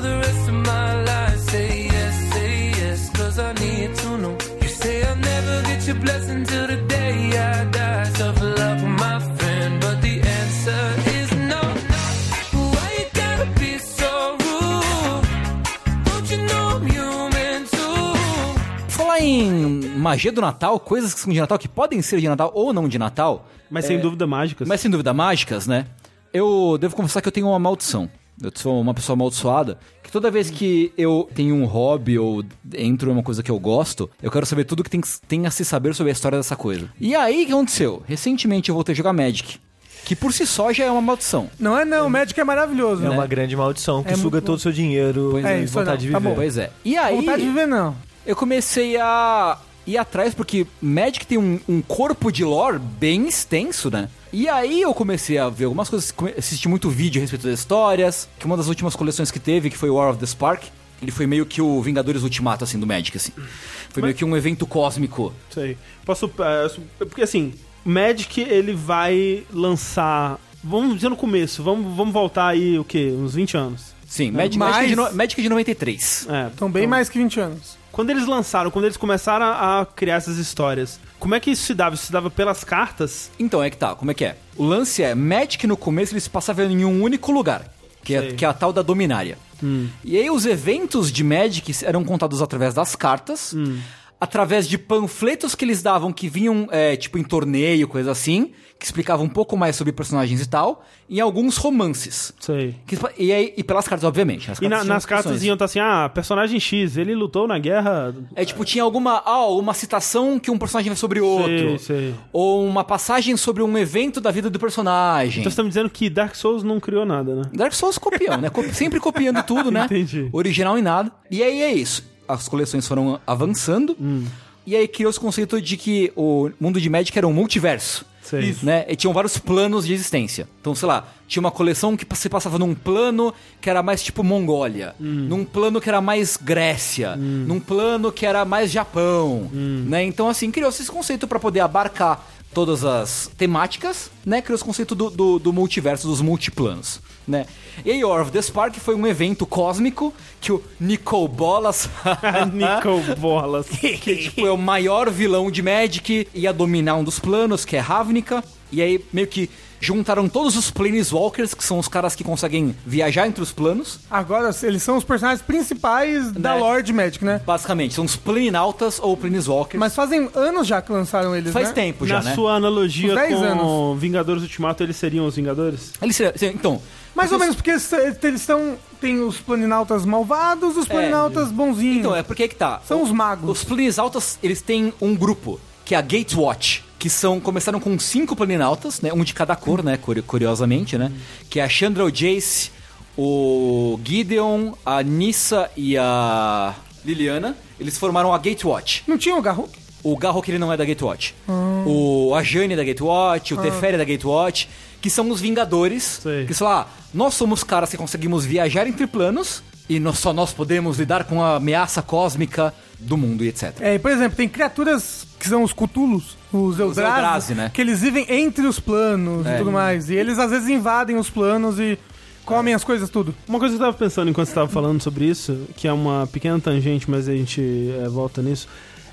em magia do Natal, coisas que são de Natal, que podem ser de Natal ou não de Natal, Mas sem dúvida mágicas. mas sem dúvida mágicas, né? Eu devo confessar que eu tenho uma maldição. Eu sou uma pessoa amaldiçoada, que toda vez que eu tenho um hobby ou entro em uma coisa que eu gosto, eu quero saber tudo que tem, tem a se saber sobre a história dessa coisa. E aí, o que aconteceu? Recentemente eu voltei a jogar Magic, que por si só já é uma maldição. Não é não, o Magic é maravilhoso. É né? uma grande maldição que É suga muito todo o seu dinheiro Pois e é, isso vontade não. de Tá viver. bom. Pois é. E aí, Vontade de viver não. Eu comecei a ir atrás, porque Magic tem um, um corpo de lore bem extenso, né? E aí eu comecei a ver algumas coisas, assisti muito vídeo a respeito das histórias, que uma das últimas coleções que teve, que foi War of the Spark, Ele foi meio que o Vingadores Ultimato, assim, do Magic, assim. Foi meio que um evento cósmico. Sei. Posso. é, porque assim, Magic ele vai lançar. Vamos dizer no começo, vamos, vamos voltar aí o quê? Uns 20 anos. Sim, Magic, Mas- Magic, de no, Magic de 93. É, Então, bem mais que 20 anos. Quando eles lançaram, quando eles começaram a criar essas histórias, como é que isso se dava? Isso se dava pelas cartas? Então, é que tá, como é que é? O lance é, Magic no começo eles passavam em um único lugar, que é, que é a tal da Dominária. E aí os eventos de Magic eram contados através das cartas, através de panfletos que eles davam que vinham, é, tipo, em torneio, coisa assim, que explicavam um pouco mais sobre personagens e tal, e alguns romances. Sei. Que- e, aí, e pelas cartas, obviamente. As E na- nas cartas iam estar assim, ah, personagem X, ele lutou na guerra. É tipo, tinha alguma. Ah, uma citação que um personagem vai sobre outro. sei. Ou uma passagem sobre um evento da vida do personagem. Então você tá me dizendo que Dark Souls não criou nada, né? Dark Souls copião, né? Sempre copiando tudo, né? *laughs* Entendi. Original em nada. E aí é isso. As coleções foram avançando. Hum. E aí criou-se o conceito de que o mundo de Magic era um multiverso. Isso. Né? E tinham vários planos de existência. Então, sei lá, tinha uma coleção que se passava num plano que era mais tipo Mongólia, Hum. num plano que era mais Grécia, num plano que era mais Japão, Hum. né? Então, assim, criou-se esse conceito para poder abarcar todas as temáticas, né? Criou-se o conceito do, do, do multiverso, dos multiplanos, né? E aí, War of the Spark foi um evento cósmico que o Nicol Bolas... *laughs* Nico Bolas. *laughs* que tipo, é o maior vilão de Magic, ia dominar um dos planos, que é Ravnica. E aí, meio que juntaram todos os Planeswalkers, que são os caras que conseguem viajar entre os planos. Agora, eles são os personagens principais da Né? Lord Magic, né? Basicamente, são os Planinautas ou Planeswalkers. Mas fazem anos já que lançaram eles, faz né? tempo já, Na né? sua analogia Uns 10 com anos. Vingadores Ultimato, eles seriam os Vingadores? Eles seriam- então... Mais ou os- menos, porque eles estão... Tem os planinautas malvados e os planinautas bonzinhos. Então, é porque é que tá. São os magos. Os Planinautas, eles têm um grupo, que é a Gatewatch, que são, começaram com cinco Planinautas, né? Um de cada cor, né? curi- Curiosamente, né? Que é a Chandra o Jace, o Gideon, a Nissa e a Liliana. Eles formaram a Gatewatch. Não tinha o Garro? O Garrok ele não é da Gatewatch. O a Jane é da Gatewatch, o Teferi é da Gatewatch, que são os Vingadores. Sei. Que sei lá, nós somos caras que conseguimos viajar entre planos e nós, só nós podemos lidar com a ameaça cósmica do mundo e etc. É, por exemplo, tem criaturas que são os Cthulhus, os Eldrazi, Eldrazi, né? que eles vivem entre os planos É. e tudo mais. E eles às vezes invadem os planos e comem as coisas tudo. Uma coisa que eu tava pensando enquanto você tava falando sobre isso, que é uma pequena tangente, mas a gente é, volta nisso,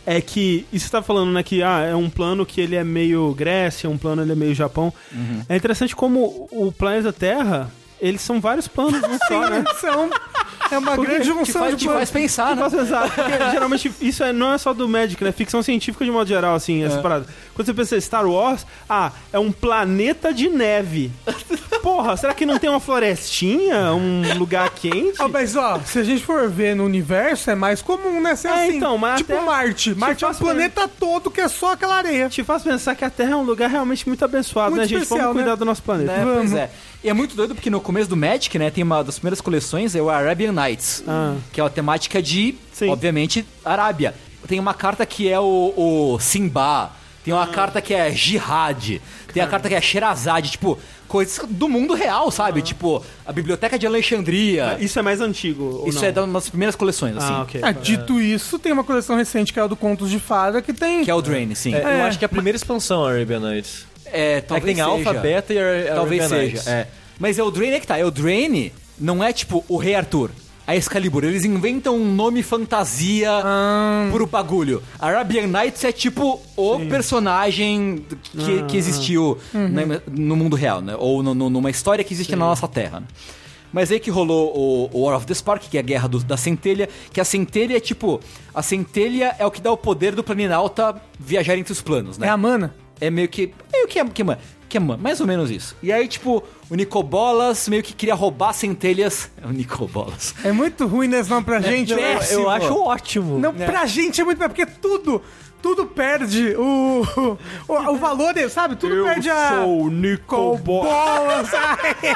é que isso você tá falando, né, que ah, é um plano que ele é meio Grécia, um plano ele é meio Japão. É interessante como o planeta Terra, eles são vários planos, não só, *laughs* né? São, é uma grande Te junção faz, de te faz pensar, né? Posso pensar, *laughs* porque geralmente isso é- não é só do Magic, né? Ficção científica de modo geral, assim, essa parada. Quando você pensa em Star Wars, ah, é um planeta de neve. Porra, será que não tem uma florestinha? Um lugar quente? Ah, mas ó, se a gente for ver no universo, é mais comum, né? Ser É, assim. então, mas tipo até- Marte. Marte é um faz- planeta todo que é só aquela areia. Te faz pensar que a Terra é um lugar realmente muito abençoado, Muito né, gente? especial, Vamos cuidar né? do nosso planeta. Né? Vamos. Pois é. E é muito doido porque no começo do Magic, né, tem uma das primeiras coleções, é o Arabian Nights, Ah. que é a temática de, Sim. obviamente, Arábia. Tem uma carta que é o, o Simba, tem Ah. uma carta que é Jihad, tem a carta que é Sherazade, tipo, coisas do mundo real, sabe? Tipo, a Biblioteca de Alexandria. Isso é mais antigo. ou Isso não? é das primeiras coleções, assim. Ah, ok. Ah, dito isso, tem uma coleção recente que é a do Contos de Fada, que tem. Que é o Drain, sim. É, É. Eu acho que é a primeira expansão, Arabian Nights. É, É talvez tem Alpha, seja. Beta e Talvez seja, é. Mas é o Drain é que tá. É o Drain não é tipo o Rei Arthur. A Excalibur, eles inventam um nome fantasia Ah. pro bagulho. Arabian Nights é tipo o personagem que, que existiu né, no mundo real, né? Ou no- no- numa história que existe na nossa Terra. né? Mas aí que rolou o, o War of the Spark, que é a guerra do- da centelha, que a centelha é tipo... A centelha é o que dá o poder do Planinauta viajar entre os planos, né? É a mana. É meio que. Meio que é, que, é- que é mais ou menos isso. E aí, tipo, o Nicobolas meio que queria roubar centelhas. É *laughs* o Nicobolas. É muito ruim nesse nome pra gente. Eu, né? eu acho ótimo. Não, pra gente é muito porque tudo, tudo perde o, *laughs* o, o valor, sabe? Tudo perde a... sou o Nico Bo- Bolas, *laughs* ai.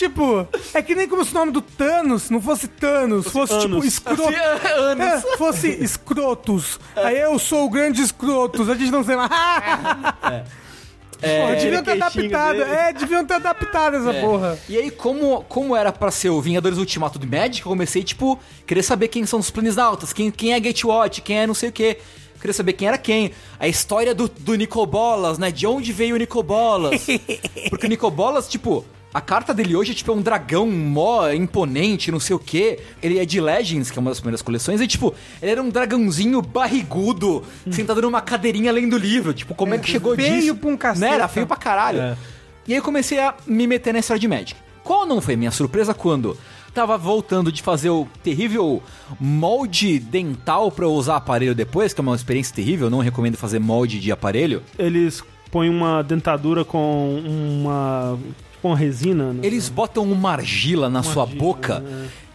Tipo, é que nem como se o nome do Thanos não fosse Thanos, fosse, tipo Anos. escroto. É, fosse escrotos. Aí eu sou o grande escrotos, a gente não sei mais. *laughs* Porra, deviam ter adaptado. dele. É, deviam ter adaptado essa É. porra. E aí, como, como era pra ser o Vingadores Ultimato do Magic, eu comecei, tipo, querer saber quem são os Planesnautas, quem, quem é Gatewatch, quem é não sei o quê. Queria saber quem era quem. A história do, do Nicobolas, né? De onde veio o Nicobolas. *laughs* Porque o Nicobolas, tipo, a carta dele hoje é tipo é um dragão mó imponente, não sei o quê. Ele é de Legends, que é uma das primeiras coleções, e tipo, ele era um dragãozinho barrigudo, sentado numa cadeirinha lendo livro. Tipo, como é, que chegou feio disso? pra um caceta. Né? Era feio pra caralho. É. E aí eu comecei a me meter na história de Magic. Qual não foi minha surpresa quando tava voltando de fazer o terrível molde dental pra eu usar aparelho depois, que é uma experiência terrível, não recomendo fazer molde de aparelho. Eles põem uma dentadura com uma. Tipo uma resina. né? Eles botam uma argila na sua argila, boca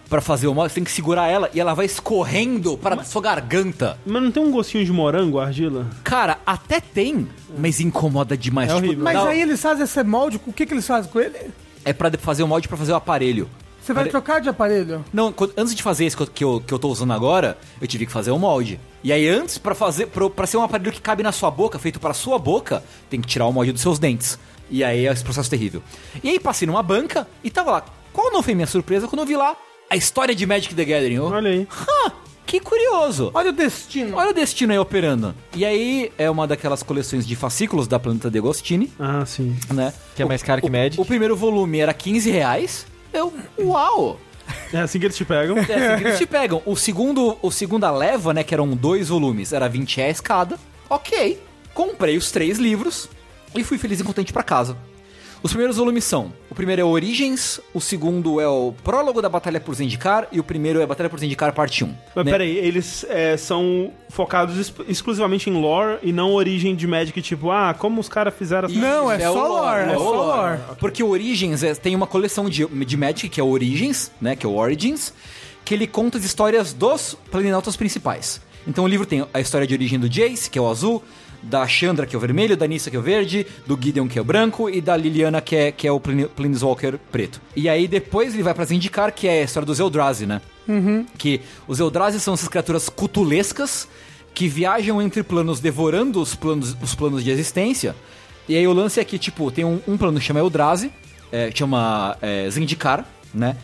pra fazer o molde, você tem que segurar ela e ela vai escorrendo para sua garganta. Mas não tem um gostinho de morango, a argila? Cara, até tem, mas incomoda demais. É Tipo, horrível. Mas dá- aí eles fazem esse molde, o que, que eles fazem com ele? é pra fazer o molde pra fazer o aparelho. Você vai trocar de aparelho? Não, quando- antes de fazer esse que eu, que, eu, que eu tô usando agora, eu tive que fazer o molde. E aí antes, pra fazer, pra ser um aparelho que cabe na sua boca, feito para sua boca, tem que tirar o molde dos seus dentes. E aí é esse processo terrível. E aí passei numa banca e tava lá. Qual não foi minha surpresa quando eu vi lá a história de Magic the Gathering? Eu, Olha aí. "Hã, que curioso. Olha o destino. Olha o destino aí operando. E aí é uma daquelas coleções de fascículos da Planeta de Agostini, Ah, sim. né? Que é mais caro que o, Magic. O primeiro volume era 15 reais. Eu, uau! É assim que eles te pegam. É assim que eles te pegam. O segundo, o segunda leva, né, que eram dois volumes, era 20 reais cada. Ok. Comprei os três livros e fui feliz e contente pra casa. Os primeiros volumes são: o primeiro é Origens, o segundo é o Prólogo da Batalha por Zendikar e o primeiro é Batalha por Zendikar parte 1. Mas né? peraí, eles é, são focados ex- exclusivamente em lore e não origem de Magic, tipo, ah, como os caras fizeram essa... Não, é, o só lore, é o só lore. Porque o Origins é- tem uma coleção de, de Magic, que é o Origins, né? Que é o Origins, que ele conta as histórias dos planinautas principais. Então o livro tem a história de origem do Jace, que é o azul, da Chandra, que é o vermelho, da Nissa, que é o verde, do Gideon, que é o branco, e da Liliana, que é, que é o Plane- Planeswalker preto. E aí depois ele vai pra Zendikar, que é a história dos Eldrazi, né? Que os Eldrazi são essas criaturas cutulescas que viajam entre planos devorando os planos, os planos de existência. E aí o lance é que, tipo, tem um, um plano que chama Eldrazi, é, chama é, Zendikar, né?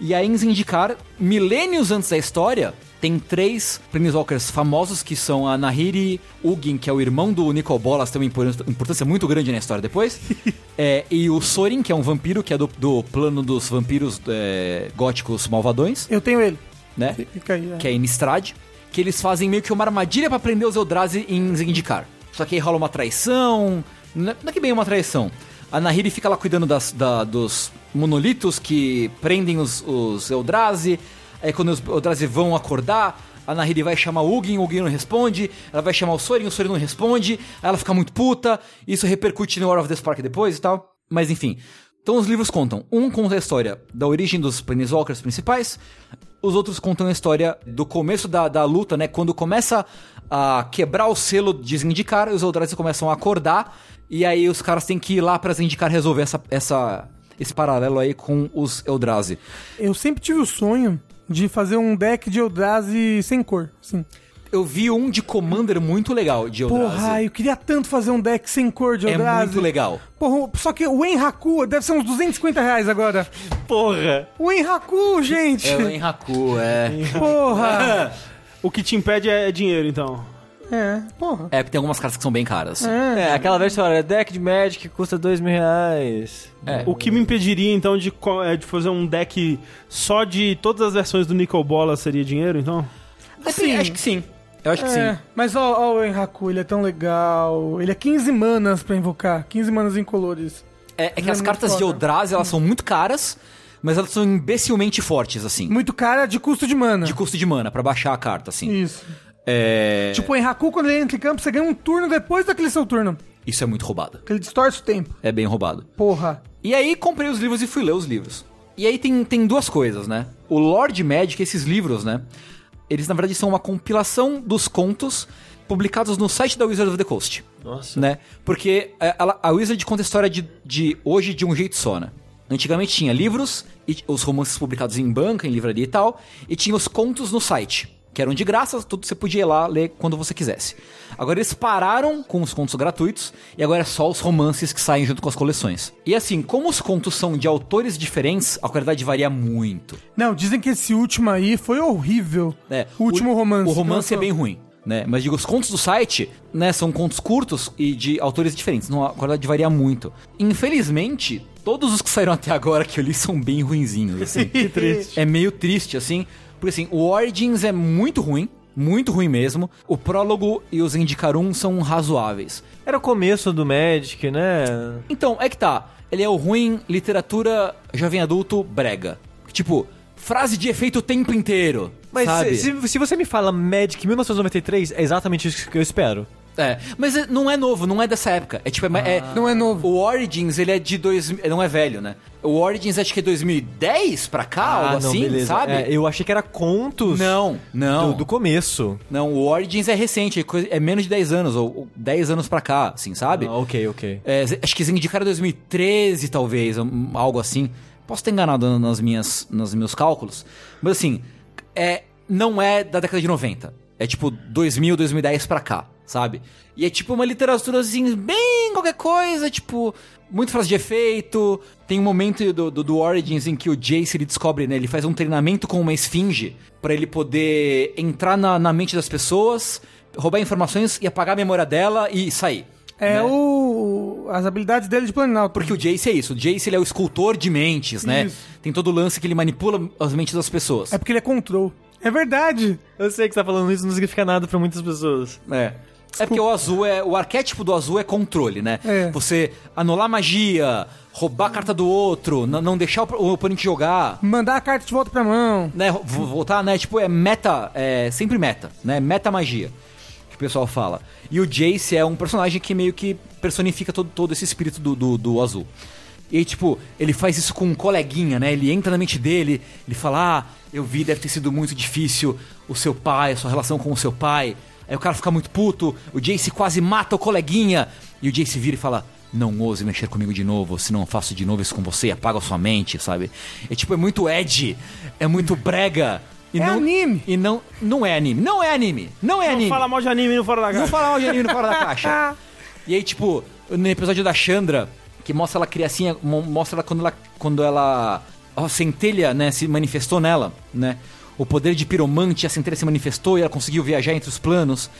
E aí em Zendikar, milênios antes da história, tem três Planeswalkers famosos que são a Nahiri Ugin, que é o irmão do Nicol Bolas, tem uma importância muito grande na história depois. *laughs* É, e o Sorin, que é um vampiro, que é do, do plano dos vampiros é, góticos malvadões, Eu tenho ele. né? Fica aí. é. que é Innistrad, que eles fazem meio que uma armadilha pra prender os Eldrazi em Zendikar. Só que aí rola uma traição, não é não é que bem uma traição. A Nahiri fica lá cuidando das, da- dos monolitos que prendem os, os Eldrazi. Aí quando os Eldrazi vão acordar, a Nahiri vai chamar o Ugin, o Ugin não responde. Ela vai chamar o Sorin, o Sorin não responde. Aí ela fica muito puta. Isso repercute no War of the Spark depois e tal. Mas enfim. Então os livros contam. Um conta a história da origem dos Planeswalkers principais. Os outros contam a história do começo da, da luta, né? Quando começa a quebrar o selo de Zendikar, os Eldrazi começam a acordar. E aí os caras têm que ir lá pra Zendikar resolver essa, essa, esse paralelo aí com os Eldrazi. Eu sempre tive o sonho de fazer um deck de Eldrazi sem cor. Assim. Eu vi um de Commander muito legal de Eldrazi. Porra, eu queria tanto fazer um deck sem cor de é Eldrazi. muito legal. Porra, só que o Enhaku deve ser uns 250 reais agora. Porra! O Enhaku, gente! É o Enhaku, é. Porra! *laughs* O que te impede é dinheiro, então. É, porra. É, porque tem algumas cartas que são bem caras. É, aquela versão era deck de Magic que custa dois mil reais. É. O que me impediria, então, de, é, de fazer um deck só de todas as versões do Nicol Bola seria dinheiro, então? Assim, acho que sim. Eu acho que É, sim. mas ó, ó o Enhaku, ele é tão legal. Ele é 15 manas pra invocar. 15 manas incolores. É, é que é as cartas de. Eldrazi, elas são muito caras, mas elas são imbecilmente fortes, assim. Muito cara de custo de mana. De custo de mana, pra baixar a carta, assim. Isso. É... Tipo, o Enhaku, quando ele entra em campo, você ganha um turno depois daquele seu turno. Isso é muito roubado. Que ele distorce o tempo. É bem roubado. Porra. E aí comprei os livros e fui ler os livros. E aí tem, tem duas coisas, né? O Lord Magic, esses livros, né? Eles na verdade são uma compilação dos contos publicados no site da Wizard of the Coast. Nossa. Né? Porque é, ela- a Wizard conta a história de, de hoje de um jeito só, né? Antigamente tinha livros, e os romances publicados em banca, em livraria e tal, e tinha os contos no site, que eram de graça, tudo você podia ir lá ler quando você quisesse. Agora eles pararam com os contos gratuitos e agora é só os romances que saem junto com as coleções. E assim, como os contos são de autores diferentes, a qualidade varia muito. Não, dizem que esse último aí foi horrível. É, o último romance. O romance é bem ruim. Né? Mas digo, os contos do site, né, são contos curtos e de autores diferentes, não, a qualidade varia muito. Infelizmente, todos os que saíram até agora que eu li são bem ruinzinhos, assim. *laughs* Que triste. é meio triste, assim, porque assim, o Origins é muito ruim, muito ruim mesmo. O prólogo e os Indicarum são razoáveis. Era o começo do Magic, né? Então, é que tá. Ele é o ruim literatura jovem adulto brega. Tipo, frase de efeito o tempo inteiro. Mas se- se você me fala Magic 1993, é exatamente isso que eu espero. É, mas é- não é novo, não é dessa época. É tipo, é, é- Não é novo. O Origins, ele é de dois, não é velho, né? O Origins acho que é 2010 pra cá, algo assim, sabe? É, eu achei que era contos Não, não. do, do começo. Não, o Origins é recente, é, é menos de 10 anos, ou, ou 10 anos pra cá, assim, sabe? Ah, ok, ok. É, acho que eles indicaram 2013, talvez, algo assim. Posso ter enganado nas minhas, nos meus cálculos. Mas assim, é, não é da década de 90. É tipo 2000, 2010 pra cá, sabe? E é tipo uma literatura assim, bem qualquer coisa, tipo, muito frase de efeito. Tem um momento do, do, do Origins em que o Jace ele descobre, né? Ele faz um treinamento com uma esfinge pra ele poder entrar na, na mente das pessoas, roubar informações e apagar a memória dela e sair. É né? o. as habilidades dele de Planalto. Porque o Jace é isso. O Jace ele é o escultor de mentes, né? Isso. Tem todo o lance que ele manipula as mentes das pessoas. É porque ele é control. É verdade. Eu sei que você tá falando isso, não significa nada pra muitas pessoas. É. É porque o azul é. O arquétipo do azul é controle, né? É. Você anular magia, roubar a carta do outro, não deixar o oponente jogar. Mandar a carta de volta pra mão. Né, vo- voltar, né? Tipo, é meta, é sempre meta, né? Meta magia, que o pessoal fala. E o Jace é um personagem que meio que personifica todo, todo esse espírito do, do, do azul. E tipo, ele faz isso com um coleguinha, né? Ele entra na mente dele, ele fala: Ah, eu vi, deve ter sido muito difícil o seu pai, a sua relação com o seu pai. Aí o cara fica muito puto, o Jace quase mata o coleguinha. E o Jace vira e fala: Não ouse mexer comigo de novo, senão eu faço de novo isso com você e apago a sua mente, sabe? É tipo, é muito Ed, é muito brega. E É não, anime. E não, não é anime, não é anime, não é Não anime. fala mal de anime no fora da Não caixa. fala mal de anime no fora da caixa. *laughs* E aí, tipo, no episódio da Chandra, que mostra ela criancinha, mo- mostra ela quando ela, quando ela a centelha, né, se manifestou nela, né? O poder de piromante, a centelha se manifestou e ela conseguiu viajar entre os planos.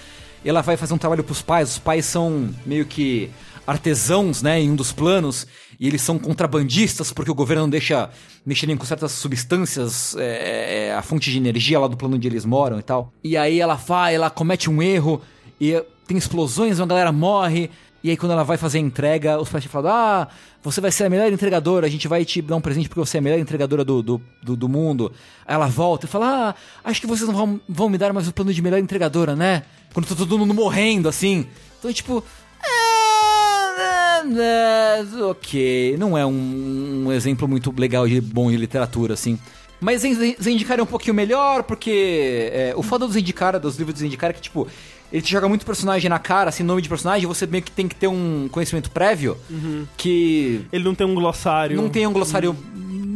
Ela vai fazer um trabalho pros pais. Os pais são meio que artesãos, né, em um dos planos. E eles são contrabandistas porque o governo não deixa mexerem com certas substâncias, é, é, a fonte de energia lá do plano onde eles moram e tal. E aí ela vai, ela comete um erro e tem explosões, uma galera morre. E aí quando ela vai fazer a entrega, os pais falam, ah, você vai ser a melhor entregadora, a gente vai te dar um presente porque você é a melhor entregadora do, do, do, do mundo. Aí ela volta e fala, ah, acho que vocês não vão, vão me dar mais o plano de melhor entregadora, né? Quando tá todo mundo morrendo, assim. Então, tipo... "É, é, é, ok, não é um, um exemplo muito legal de bom de literatura, assim. Mas Zen- Zendikar é um pouquinho melhor, porque é, o foda do Zendikar, dos livros do Zendikar, é que, tipo, ele te joga muito personagem na cara, assim, nome de personagem, você meio que tem que ter um conhecimento prévio que Ele não tem um glossário. não tem um glossário.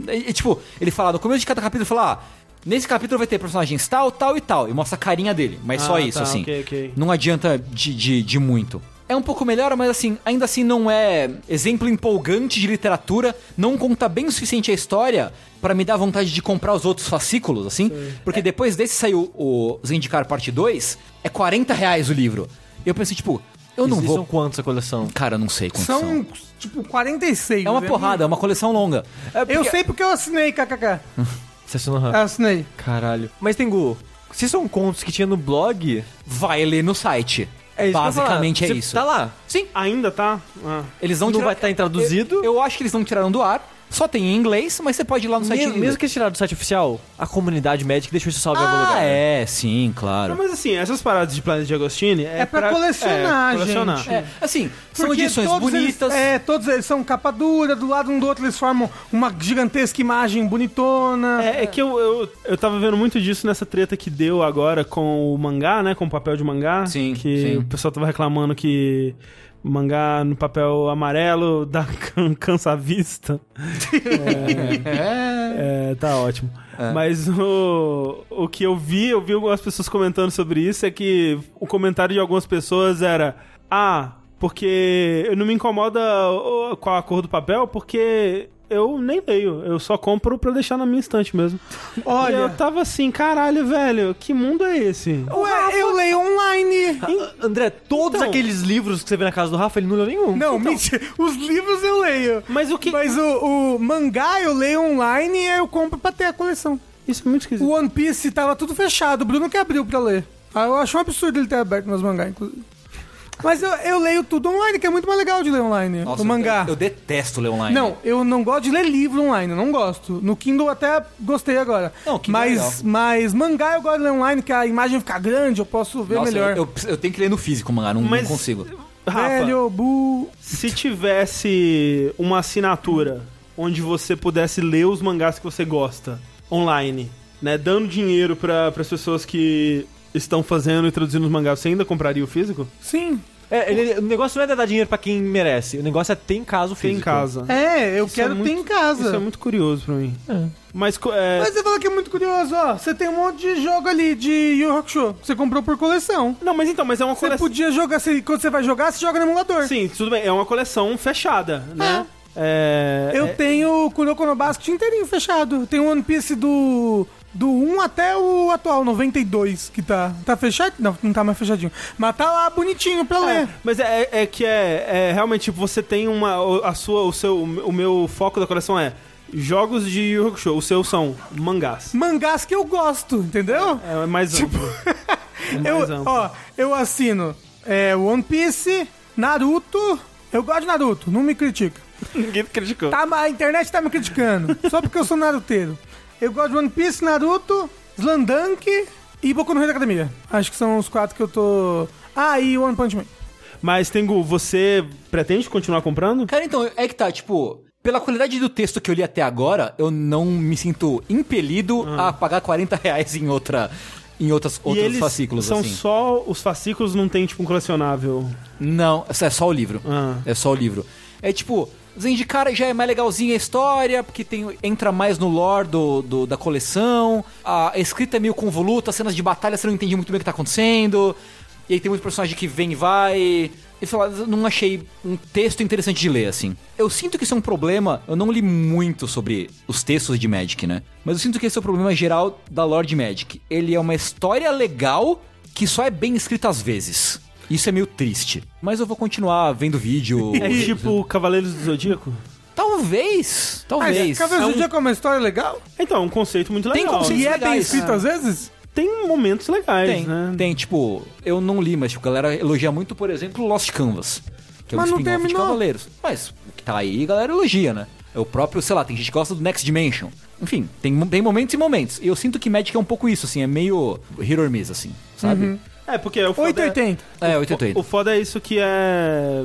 É, é, tipo, ele fala, no começo de cada capítulo, ele fala, ah, nesse capítulo vai ter personagens tal, tal e tal, e mostra a carinha dele, mas só Ah, isso, tá, assim. ok, ok. Não adianta de, de, de muito. É um pouco melhor, mas assim, ainda assim não é exemplo empolgante de literatura, não conta bem o suficiente a história pra me dar vontade de comprar os outros fascículos, assim. Porque depois desse saiu o Zendikar Parte 2, é 40 reais o livro. E eu pensei, tipo, eu não E vou... São quantos a coleção? Cara, não sei quantos são. São, tipo, 46. É uma né? porrada, é uma coleção longa. É Eu porque- sei porque eu assinei, kkk. *laughs* Você assinou Eu assinei. Caralho. Mas, Tengu, se são contos que tinha no blog... Vai ler no site. É isso. Basicamente é Você isso. Tá lá. Sim. Ainda tá? Ah. Eles não, Não tira- vai estar traduzido? Eu, eu acho que eles não tiraram do ar. Só tem em inglês, mas você pode ir lá no site Mesmo, mesmo que eles tiraram do site oficial, a comunidade Magic deixou isso salvo em algum Ah, lugar. é, sim, Não, claro. mas assim, essas paradas de Planeta de Agostini é, É pra colecionar, é, colecionar. gente. É, assim, são Porque edições todos bonitas. Eles, é, todos eles são capa dura, do lado um do outro eles formam uma gigantesca imagem bonitona. É, é que eu, eu, eu tava vendo muito disso nessa treta que deu agora com o mangá, né? Com o papel de mangá. Sim, Que sim. o pessoal tava reclamando que mangá no papel amarelo dá *laughs* can- cansa vista. *laughs* É. É, tá ótimo. Mas o, o que eu vi, eu vi algumas pessoas comentando sobre isso, é que o comentário de algumas pessoas era: Ah, porque eu não me incomoda com a cor do papel, porque eu nem leio, eu só compro pra deixar na minha estante mesmo. E Olha, eu tava assim, caralho, velho, que mundo é esse? ué, eu leio online. Ah, André, todos Então. aqueles livros que você vê na casa do Rafa, ele não leu nenhum. Não, mentira. Os livros eu leio. Mas o que. Mas o, o mangá eu leio online e eu compro pra ter a coleção. Isso é muito esquisito. O One Piece tava tudo fechado, o Bruno que abriu pra ler. Ah, eu acho um absurdo ele ter aberto meus mangá, inclusive. Mas eu, eu leio tudo online, que é muito mais legal de ler online. Nossa, o mangá. Eu, eu detesto ler online. Não, eu não gosto de ler livro online, eu não gosto. No Kindle até gostei agora. Não, Kindle é mas, mas mangá eu gosto de ler online, que a imagem fica grande, eu posso ver Nossa, melhor. Eu, eu, eu tenho que ler no físico, mangá, não, Mas- não consigo. Rafa, Velho, bu... se tivesse uma assinatura onde você pudesse ler os mangás que você gosta online, né, dando dinheiro para as pessoas que estão fazendo e traduzindo os mangás, você ainda compraria o físico? Sim. É, ele- o negócio não é dar dinheiro pra quem merece, o negócio é ter em casa o Tem em físico. casa. É, eu Isso é quero muito- ter em casa. Isso é muito curioso pra mim. Mas co- é, Mas você falou que é muito curioso, ó. Você tem um monte de jogo ali de Yu Yu Hakusho. Você comprou por coleção. não, mas então, mas é uma Você coleção. podia jogar, você- quando você vai jogar, você joga no emulador. Sim, tudo bem, é uma coleção fechada, né? É, Eu é- tenho o Kuroko no Basket inteirinho fechado. Tem o One Piece do. Do 1 até o atual, 92, que tá. Tá fechado? Não, não tá mais fechadinho. Mas tá lá bonitinho pra É, ler. mas é, é que é, é realmente tipo, você tem uma o- a sua o seu o meu foco da coleção é jogos de Yu Hakusho, o seu são mangás. Mangás que eu gosto, entendeu? É mais amplo. É mais *laughs* Eu, amplo. ó, eu assino é, One Piece, Naruto. Eu gosto de Naruto, não me critica. *laughs* Ninguém criticou. Tá, a internet tá me criticando. só porque eu sou naruteiro. Eu gosto de One Piece, Naruto, Slandunk e Boku no Hero da Academia. Acho que são os quatro que eu tô... Ah, e One Punch Man. Mas Tengu, você pretende continuar comprando? Cara, então, é que tá, tipo, pela qualidade do texto que eu li até agora, eu não me sinto impelido a pagar 40 reais em outra. Em outras, e outros eles fascículos, são assim. só os fascículos, não tem tipo um colecionável. Não, é só o livro. Ah. É só o livro. É tipo, de cara já é mais legalzinha a história, porque tem, entra mais no lore do, do- da coleção. A escrita é meio convoluta, as cenas de batalha você não entende muito bem o que tá acontecendo. E aí tem muito personagem que vem e vai. E sei lá, não achei um texto interessante de ler, assim. Eu sinto que isso é um problema. Eu não li muito sobre os textos de Magic, né? Mas eu sinto que esse é o problema geral da lore de Magic. Ele é uma história legal que só é bem escrita às vezes. Isso é meio triste. Mas eu vou continuar vendo vídeo. *laughs* É tipo Cavaleiros do Zodíaco? Talvez. Ah, Talvez. Cavaleiros É um- do Zodíaco é uma história legal? Então, é um conceito muito Tem legal. conceito- E é bem legais. escrito É. às vezes? Tem momentos legais, Tem, né? tem, tipo, eu não li, mas tipo, a galera elogia muito, por exemplo, Lost Canvas. Que é um Mas não spin-off de terminou. Cavaleiros. Mas o que tá aí, a galera elogia, né? É o próprio, sei lá, tem gente que gosta do Next Dimension. Enfim, tem, tem momentos e momentos. E eu sinto que Magic é um pouco isso, assim, é meio hit or miss, assim, sabe? É, porque o foda 880. É, O, 880. o foda é isso que é.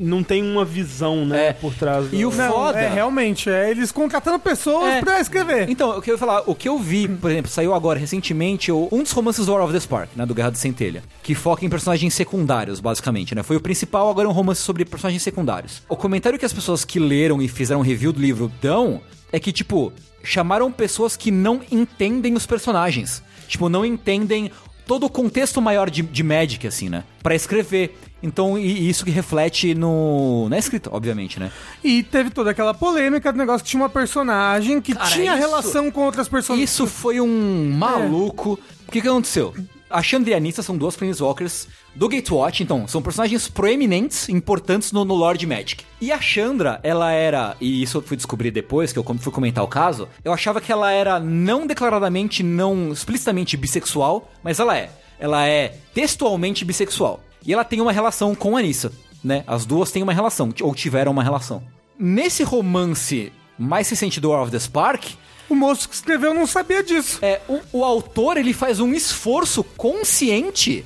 Não tem uma visão, né, É. por trás. E o do... Não, Foda. é realmente, é eles contratando pessoas É. pra escrever. Então, o que eu ia falar, o que eu vi, por exemplo, saiu agora recentemente um dos romances do War of the Spark, né, do Guerra de Centelha, que foca em personagens secundários, basicamente, né? Foi o principal, agora é um romance sobre personagens secundários. O comentário que as pessoas que leram e fizeram review do livro dão é que, tipo, chamaram pessoas que não entendem os personagens. Tipo, não entendem todo o contexto maior de, de Magic, assim, né? Pra escrever. Então, isso que reflete no na escrita, obviamente, né? E teve toda aquela polêmica do negócio que tinha uma personagem que Cara, tinha isso- relação com outras personagens. Isso foi um maluco. O que, que aconteceu? A Chandra a Anissa são duas Planeswalkers do Gatewatch, então, são personagens proeminentes, importantes no, no Lord Magic. E a Chandra, ela era, e isso eu fui descobrir depois, que eu fui comentar o caso, eu achava que ela era não declaradamente, não explicitamente bissexual, mas ela é. Ela é textualmente bissexual. E ela tem uma relação com a Anissa, né? As duas têm uma relação, ou tiveram uma relação. Nesse romance mais recente do War of the Spark, O moço que escreveu não sabia disso. é, o, o autor ele faz um esforço consciente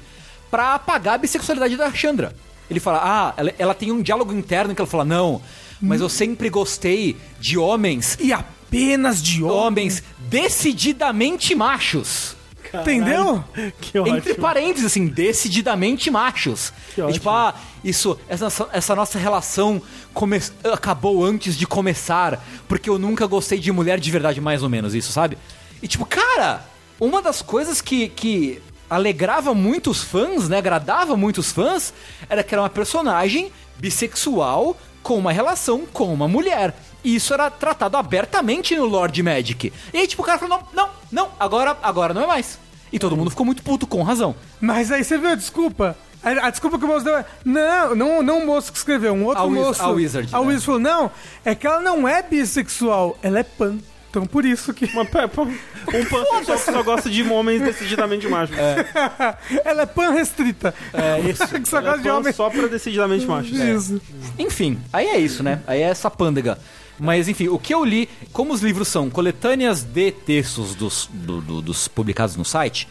pra apagar a bissexualidade da Chandra. Ele fala, ah, ela, ela tem um diálogo interno que ela fala, não, mas eu sempre gostei de homens, E apenas de homem. homens decididamente machos. Entendeu? Que ótimo. Entre parênteses, assim, decididamente machos. Que E, ótimo. tipo, ah, isso, essa, essa nossa relação come- acabou antes de começar, porque eu nunca gostei de mulher de verdade, mais ou menos isso, sabe? E tipo, cara, uma das coisas que, que alegrava muitos fãs, né, agradava muitos fãs, era que era uma personagem bissexual com uma relação com uma mulher. E isso era tratado abertamente no Lord Magic. E aí, tipo, o cara falou, não, não, não, agora, agora não é mais. E todo mundo ficou muito puto, com razão. Mas aí você viu a desculpa? A, a desculpa que o moço deu é. Não, não, não o moço que escreveu, um outro A moço. a Wizard, A né? Wizard falou: não, é que ela não é bissexual, ela é pan. Então por isso que. Uma, um pan que só gosta de homens decididamente machos. É, *laughs* ela é pan restrita. É isso. *laughs* que só gosta de homens. só pra decididamente machos. Isso. Enfim, aí é isso, né? Aí é essa pândega. Mas enfim, o que eu li, como os livros são coletâneas de textos dos, do- do- dos publicados no site,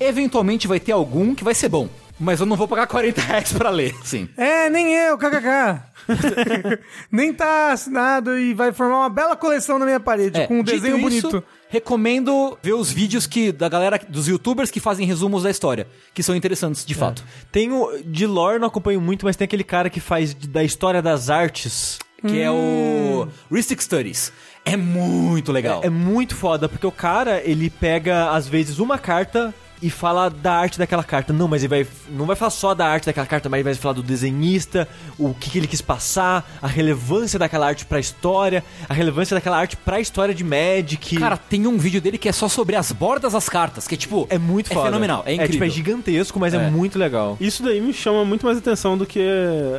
eventualmente vai ter algum que vai ser bom. Mas eu não vou pagar *laughs* 40 reais pra ler, sim. É, nem eu, kkk. *laughs* nem tá assinado e vai formar uma bela coleção na minha parede, É, com um dito desenho isso, bonito. Recomendo ver os vídeos que da galera, dos youtubers que fazem resumos da história, que são interessantes É. de fato. Tem o. De lore não acompanho muito, mas tem aquele cara que faz da história das artes. Que é o Hum. Ristic Studies. É muito legal. É muito foda, porque o cara, ele pega, às vezes, uma carta e fala da arte daquela carta. Não, mas ele vai. Não vai falar só da arte daquela carta, mas ele vai falar do desenhista, o que, que ele quis passar, a relevância daquela arte pra história, a relevância daquela arte pra história de Magic. Cara, tem um vídeo dele que é só sobre as bordas das cartas, que é tipo. é muito é foda. fenomenal, é É, tipo, incrível. é gigantesco, mas é, É. muito legal. Isso daí me chama muito mais atenção do que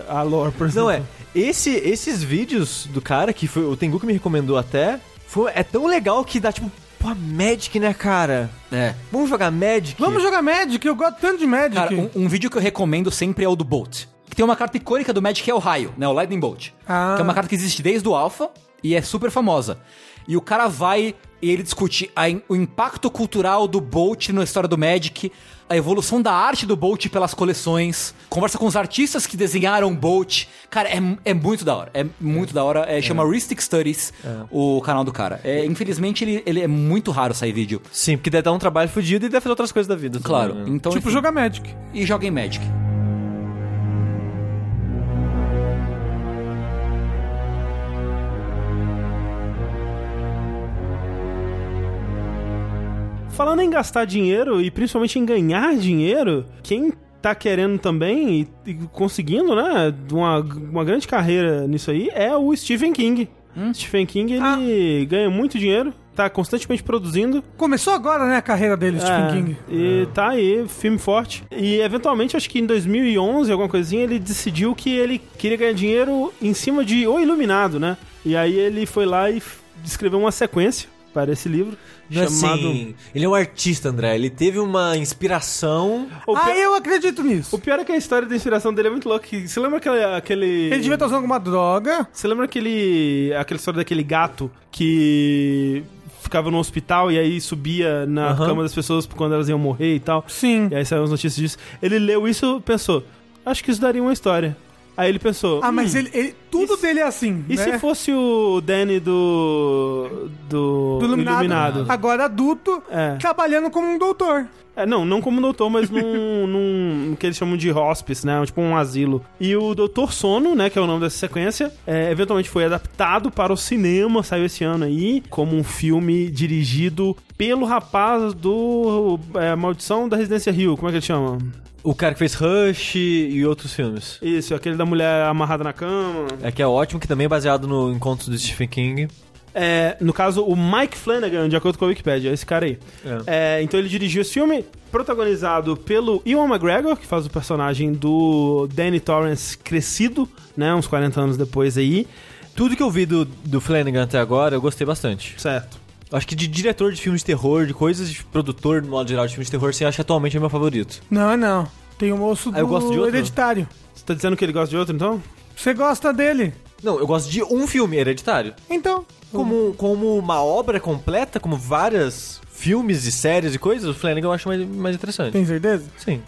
a lore, por exemplo. Não, é. Esse, esses vídeos do cara, que foi, o Tengu que me recomendou até, foi, é tão legal que dá tipo, pô, Magic, né, cara? É. Vamos jogar Magic? Vamos jogar Magic, eu gosto tanto de Magic. Cara, um, um vídeo que eu recomendo sempre é o do Bolt. Que tem uma carta icônica do Magic que é o raio, né? O Lightning Bolt. Ah. Que é uma carta que existe desde o Alpha e é super famosa. E o cara vai e ele discute a o impacto cultural do Bolt na história do Magic, a evolução da arte do Bolt pelas coleções, conversa com os artistas que desenharam o Bolt. Cara, é, é muito da hora. É muito da hora. É, Chama Ristic Studies, o canal do cara. É, infelizmente, ele, ele é muito raro sair vídeo. Sim, porque deve dar um trabalho fodido e deve fazer outras coisas da vida. Claro. também, né? Então, tipo, enfim. jogar Magic. E joguem Magic. Falando em gastar dinheiro e principalmente em ganhar dinheiro, quem tá querendo também e, e conseguindo, né, uma, uma grande carreira nisso aí é o Stephen King. Stephen King, ele ganha muito dinheiro, tá constantemente produzindo. Começou agora, né, a carreira dele, Stephen É, King. E tá aí, filme forte. E eventualmente, acho que em 2011, alguma coisinha, ele decidiu que ele queria ganhar dinheiro em cima de O Iluminado, né? E aí ele foi lá e escreveu uma sequência para esse livro Não é chamado... assim, ele é um artista, André. Ele teve uma inspiração. O Ah, pior, eu acredito nisso. o pior é que a história da inspiração dele é muito louca. Você lembra aquele... aquele... Ele devia estar usando alguma droga. Você lembra aquele... aquela história daquele gato que ficava no hospital e aí subia na Aham. cama das pessoas quando elas iam morrer e tal? Sim. E aí saíram as notícias disso. Ele leu isso e pensou, acho que isso daria uma história. Aí ele pensou, Ah, mas "Hum, ele, ele- tudo e dele é assim, E né? se fosse o Danny do. do. do iluminado, Iluminado? agora adulto, É. trabalhando como um doutor. É, não, não como doutor, mas num, *laughs* num que eles chamam de hospice, né? Tipo um asilo. E o Doutor Sono, né? Que é o nome dessa sequência, é, eventualmente foi adaptado para o cinema, saiu esse ano aí, como um filme dirigido pelo rapaz do é, Maldição da Residência Rio. Como é que ele chama? O cara que fez Rush e outros filmes. Isso, aquele da mulher amarrada na cama. É que é ótimo, que também é baseado no encontro do Stephen King. É, no caso, o Mike Flanagan, de acordo com a Wikipedia, esse cara aí. É, então ele dirigiu esse filme, protagonizado pelo Ewan McGregor, que faz o personagem do Danny Torrance crescido, né, uns 40 anos depois aí. Tudo que eu vi do, do Flanagan até agora, eu gostei bastante. Certo. Acho que de diretor de filmes de terror, de coisas de produtor, no modo geral, de filmes de terror, você acha atualmente é meu favorito. Não, não. Tem o moço do Ah, eu gosto de outro? Hereditário. Você tá dizendo que ele gosta de outro, então? Você gosta dele. Não, eu gosto de um filme hereditário. Então, Como, como uma obra completa, como várias filmes e séries e coisas, o Flanagan eu acho mais, mais interessante. tem certeza? Sim.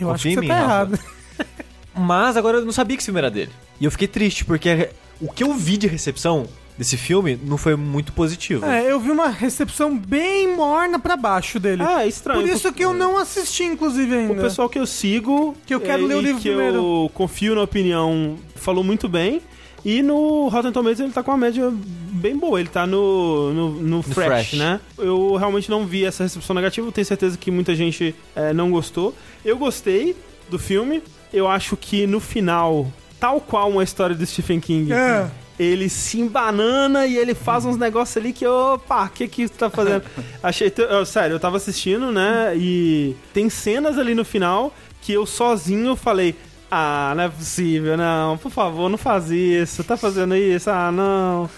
Eu acho que você mim, tá Rafa. errado. *laughs* Mas agora eu não sabia que esse filme era dele. E eu fiquei triste, porque o que eu vi de recepção desse filme não foi muito positivo. É, eu vi uma recepção bem morna pra baixo dele. Ah, é estranho. Por isso que eu não assisti, inclusive, ainda. O pessoal que eu sigo. Que eu quero eh, ler o livro que eu primeiro. confio na opinião, falou muito bem. E no Rotten Tomatoes ele tá com uma média bem boa. Ele tá no, no, no fresh, Fresh. né? Eu realmente não vi essa recepção negativa. Tenho certeza que muita gente eh, não gostou. Eu gostei do filme. Eu acho que no final, tal qual uma história do Stephen King, É. ele se embanana e ele faz uns negócios ali que, opa, o que que você tá fazendo? *laughs* Achei, sério, eu tava assistindo, né, e tem cenas ali no final que eu sozinho falei, ah, não é possível, não, por favor, não faz isso, tá fazendo isso, ah, não.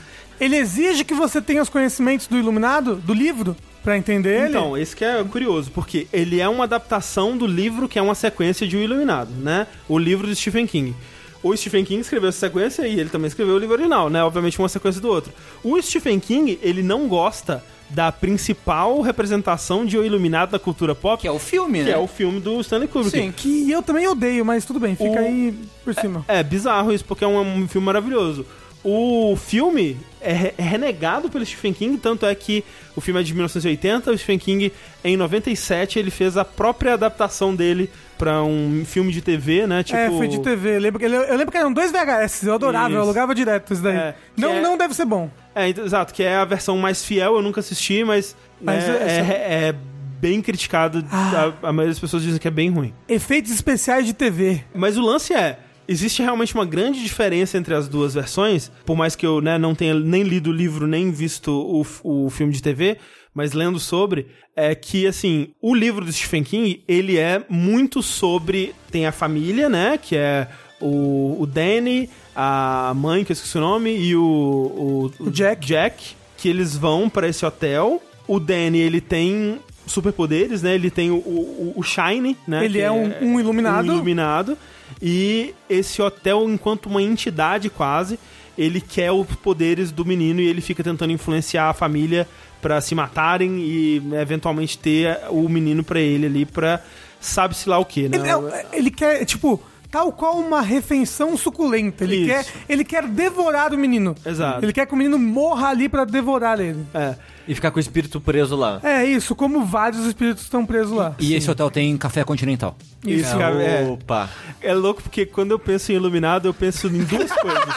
Ele exige que você tenha os conhecimentos do Iluminado, do livro, pra entender ele. Então, esse que é curioso, porque ele é uma adaptação do livro que é uma sequência de O Iluminado, né, o livro do Stephen King. O Stephen King escreveu essa sequência e ele também escreveu o livro original, né? Obviamente uma sequência do outro. O Stephen King, ele não gosta da principal representação de O Iluminado da cultura pop, Que é o filme, que né? é o filme do Stanley Kubrick. Sim. Que eu também odeio, mas tudo bem, fica O- aí por cima. É bizarro isso, porque é um, um filme maravilhoso. O filme é, re- é renegado pelo Stephen King, tanto é que o filme é de 1980, o Stephen King, em 97, ele fez a própria adaptação dele pra um filme de TV, né? Tipo, É, foi de TV. Eu lembro, que- eu lembro que eram dois VHS, eu adorava, eu Isso. alugava direto isso daí. É, que não, é- não deve ser bom. É, então, exato, que é a versão mais fiel, eu nunca assisti, mas, Mas né, essa- é, é bem criticado, Ah. a, a maioria das pessoas dizem que é bem ruim. Efeitos especiais de TV. Mas o lance é, existe realmente uma grande diferença entre as duas versões, por mais que eu né, não tenha nem lido o livro, nem visto o, o filme de TV, mas lendo sobre, é que, assim, o livro do Stephen King, ele é muito sobre... Tem a família, né, que é o, o Danny, a mãe, que eu esqueci o nome, e o, o, O Jack. Jack, que eles vão pra esse hotel. O Danny, ele tem superpoderes, né? Ele tem o, o, o Shine, né? Ele é um- um iluminado. um iluminado. E esse hotel, enquanto uma entidade quase, ele quer os poderes do menino e ele fica tentando influenciar a família pra se matarem e eventualmente ter o menino pra ele ali pra sabe-se lá o que, né? Ele, é- ele quer, tipo, tal qual uma refeição suculenta. Ele Isso. quer, ele quer devorar o menino. Exato. Ele quer que o menino morra ali pra devorar ele. É. E ficar com o espírito preso lá. É isso, como vários espíritos estão presos lá. E esse hotel tem café continental. Isso, cara, é. Opa. É louco porque quando eu penso em Iluminado, eu penso em duas *laughs* coisas.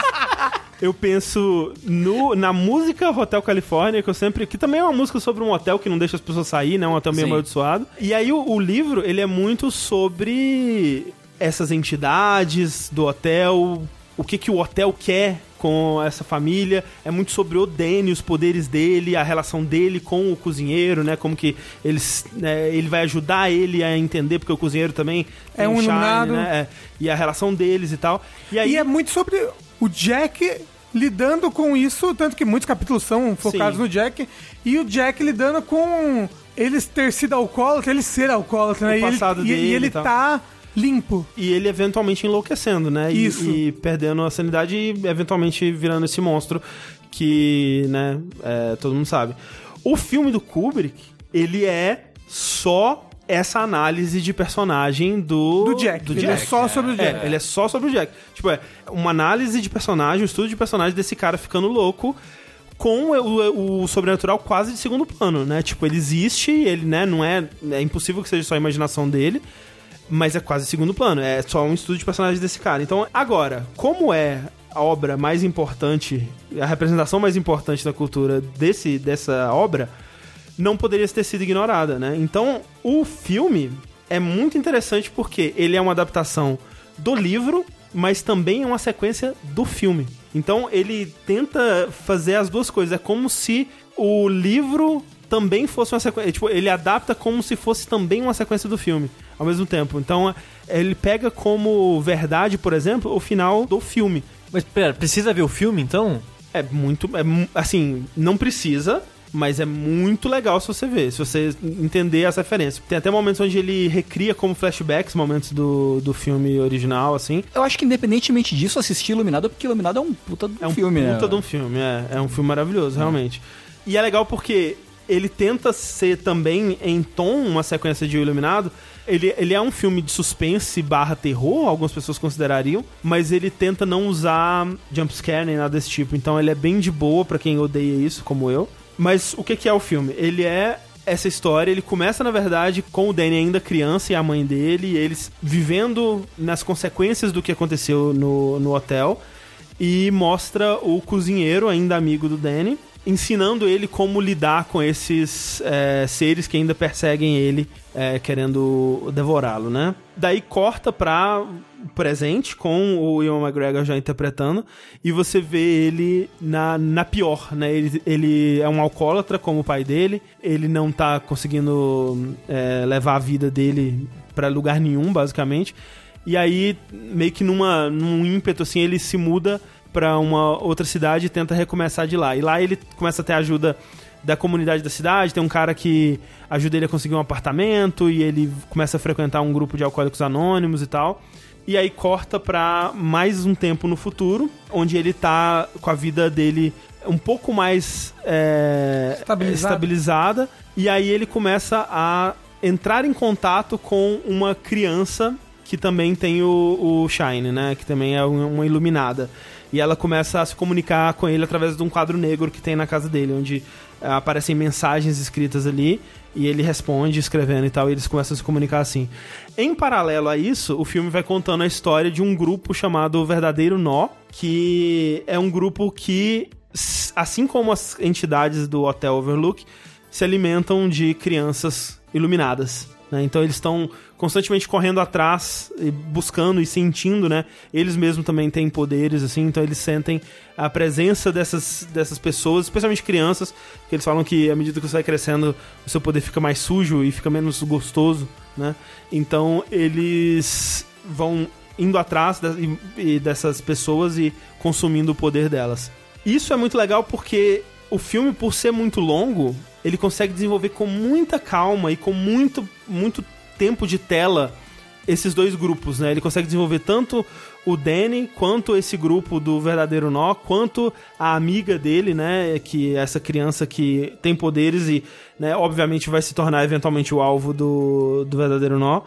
Eu penso no, na música Hotel Califórnia, que eu sempre. que também é uma música sobre um hotel que não deixa as pessoas sair, né? Um hotel meio Sim. amaldiçoado. E aí o, o livro, ele é muito sobre essas entidades do hotel, o que, que o hotel quer com essa família. É muito sobre o Danny, os poderes dele, a relação dele com o cozinheiro, né? Como que eles, né, ele vai ajudar ele a entender, porque o cozinheiro também É um shine, iluminado. né? É, e a relação deles e tal. E aí E é muito sobre o Jack lidando com isso, tanto que muitos capítulos são focados Sim. no Jack, e o Jack lidando com eles ter sido alcoólatra, ele ser alcoólatra, né? O E ele- passado e, dele e ele e tá limpo. e ele eventualmente enlouquecendo, né? E, Isso. e perdendo a sanidade e eventualmente virando esse monstro que, né, é, todo mundo sabe. O filme do Kubrick, ele é só essa análise de personagem do, Do Jack. Ele é só sobre o Jack. É, ele é só sobre o Jack. Tipo, é uma análise de personagem, um estudo de personagem desse cara ficando louco com o, o sobrenatural quase de segundo plano, né? Tipo, ele existe, ele, né, não é... É impossível que seja só a imaginação dele, mas é quase segundo plano. É só um estudo de personagens desse cara. Então, agora, como é a obra mais importante, a representação mais importante da cultura desse, dessa obra, não poderia ter sido ignorada, né? Então, o filme é muito interessante porque ele é uma adaptação do livro, mas também é uma sequência do filme. Então, ele tenta fazer as duas coisas. É como se o livro também fosse uma sequência. Tipo, ele adapta como se fosse também uma sequência do filme, ao mesmo tempo. Então, ele pega como verdade, por exemplo, o final do filme. Mas pera, precisa ver o filme então? É muito. É, assim, não precisa, mas é muito legal se você ver, se você entender as referências. Tem até momentos onde ele recria como flashbacks momentos do, do filme original, assim. Eu acho que independentemente disso, assistir Iluminado, porque Iluminado é um puta do É um filme, né? puta de um filme, é. É um filme maravilhoso, realmente. E é legal porque ele tenta ser também em tom uma sequência de O Iluminado, Ele, ele é um filme de suspense barra terror, algumas pessoas considerariam, mas ele tenta não usar jumpscare nem nada desse tipo. Então ele é bem de boa pra quem odeia isso, como eu. Mas o que, que é o filme? Ele é essa história, ele começa, na verdade, com o Danny ainda criança e a mãe dele, e eles vivendo nas consequências do que aconteceu no, no hotel, e mostra o cozinheiro, ainda amigo do Danny, ensinando ele como lidar com esses é, seres que ainda perseguem ele, é, querendo devorá-lo, né? Daí corta pra presente, com o Ian McGregor já interpretando, e você vê ele na, na pior, né? Ele, ele é um alcoólatra, como o pai dele, ele não tá conseguindo é, levar a vida dele pra lugar nenhum, basicamente. E aí, meio que numa, num ímpeto, assim, ele se muda pra uma outra cidade e tenta recomeçar de lá. E lá ele começa a ter ajuda da comunidade da cidade, tem um cara que ajuda ele a conseguir um apartamento e ele começa a frequentar um grupo de alcoólicos anônimos e tal. E aí corta pra mais um tempo no futuro, onde ele tá com a vida dele um pouco mais é, Estabilizada. E aí ele começa a entrar em contato com uma criança que também tem o, o Shine, né? Que também é um- uma iluminada. E ela começa a se comunicar com ele através de um quadro negro que tem na casa dele, onde aparecem mensagens escritas ali e ele responde escrevendo e tal, e eles começam a se comunicar assim. Em paralelo a isso, o filme vai contando a história de um grupo chamado Verdadeiro Nó, que é um grupo que, assim como as entidades do Hotel Overlook, se alimentam de crianças iluminadas. né? Então eles estão constantemente correndo atrás, e buscando e sentindo, né? Eles mesmos também têm poderes, assim, então eles sentem a presença dessas, dessas pessoas, especialmente crianças, que eles falam que à medida que você vai crescendo, o seu poder fica mais sujo e fica menos gostoso, né? Então eles vão indo atrás de- dessas pessoas e consumindo o poder delas. Isso é muito legal porque o filme, por ser muito longo, ele consegue desenvolver com muita calma e com muito, muito tempo de tela esses dois grupos, né? Ele consegue desenvolver tanto o Danny quanto esse grupo do verdadeiro nó, quanto a amiga dele, né? Que é essa criança que tem poderes e, né, obviamente vai se tornar eventualmente o alvo do, do verdadeiro nó.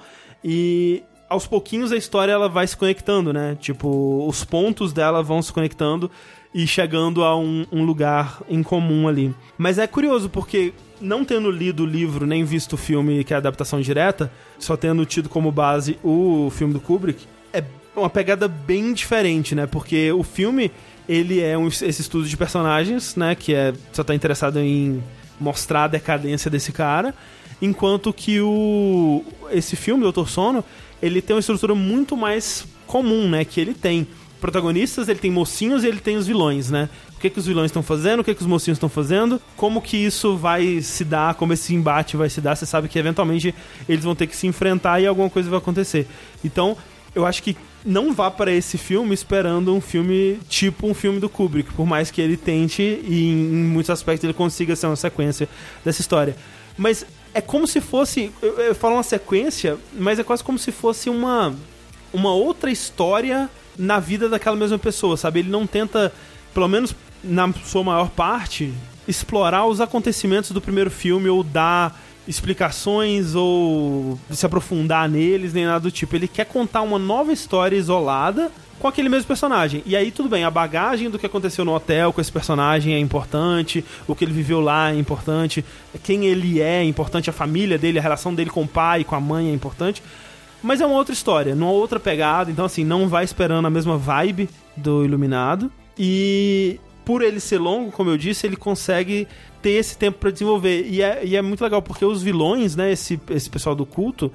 E aos pouquinhos a história ela vai se conectando, né? Tipo, os pontos dela vão se conectando e chegando a um, um lugar em comum ali. Mas é curioso porque não tendo lido o livro nem visto o filme que é a adaptação direta, só tendo tido como base o filme do Kubrick, é uma pegada bem diferente, né? Porque o filme ele é um, esse estudo de personagens, né? Que é só tá interessado em mostrar a decadência desse cara, enquanto que o esse filme Doutor Sono ele tem uma estrutura muito mais comum, né? Que ele tem protagonistas, ele tem mocinhos e ele tem os vilões, né? O que, que os vilões estão fazendo, o que, que os mocinhos estão fazendo, como que isso vai se dar, como esse embate vai se dar. Você sabe que eventualmente eles vão ter que se enfrentar e alguma coisa vai acontecer. Então, eu acho que não vá para esse filme esperando um filme tipo um filme do Kubrick, por mais que ele tente e em, muitos aspectos ele consiga ser uma sequência dessa história. Mas é como se fosse, eu, eu falo uma sequência, mas é quase como se fosse uma uma outra história na vida daquela mesma pessoa, sabe? Ele não tenta, pelo menos na sua maior parte, explorar os acontecimentos do primeiro filme ou dar explicações ou se aprofundar neles, nem nada do tipo. Ele quer contar uma nova história isolada com aquele mesmo personagem. E aí tudo bem, a bagagem do que aconteceu no hotel com esse personagem é importante, o que ele viveu lá é importante, quem ele é é importante, a família dele, a relação dele com o pai, com a mãe é importante. Mas é uma outra história, numa outra pegada, então assim, não vai esperando a mesma vibe do Iluminado. E por ele ser longo, como eu disse, ele consegue ter esse tempo pra desenvolver. E é, e é muito legal, porque os vilões, né, esse, esse pessoal do culto,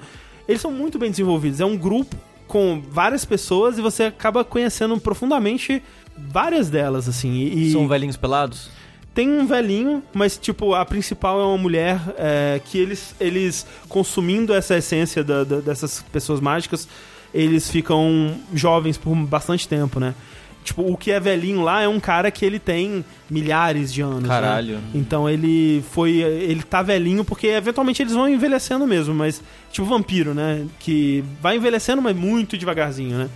eles são muito bem desenvolvidos. É um grupo com várias pessoas e você acaba conhecendo profundamente várias delas, assim. E São velhinhos pelados? Tem um velhinho, mas tipo, a principal é uma mulher é, que eles, eles consumindo essa essência da- da- dessas pessoas mágicas, eles ficam jovens por bastante tempo, né? Tipo, o que é velhinho lá é um cara que ele tem milhares de anos. né? Caralho. Então ele foi. Ele tá velhinho porque eventualmente eles vão envelhecendo mesmo, mas. Tipo vampiro, né? Que vai envelhecendo, mas muito devagarzinho, né?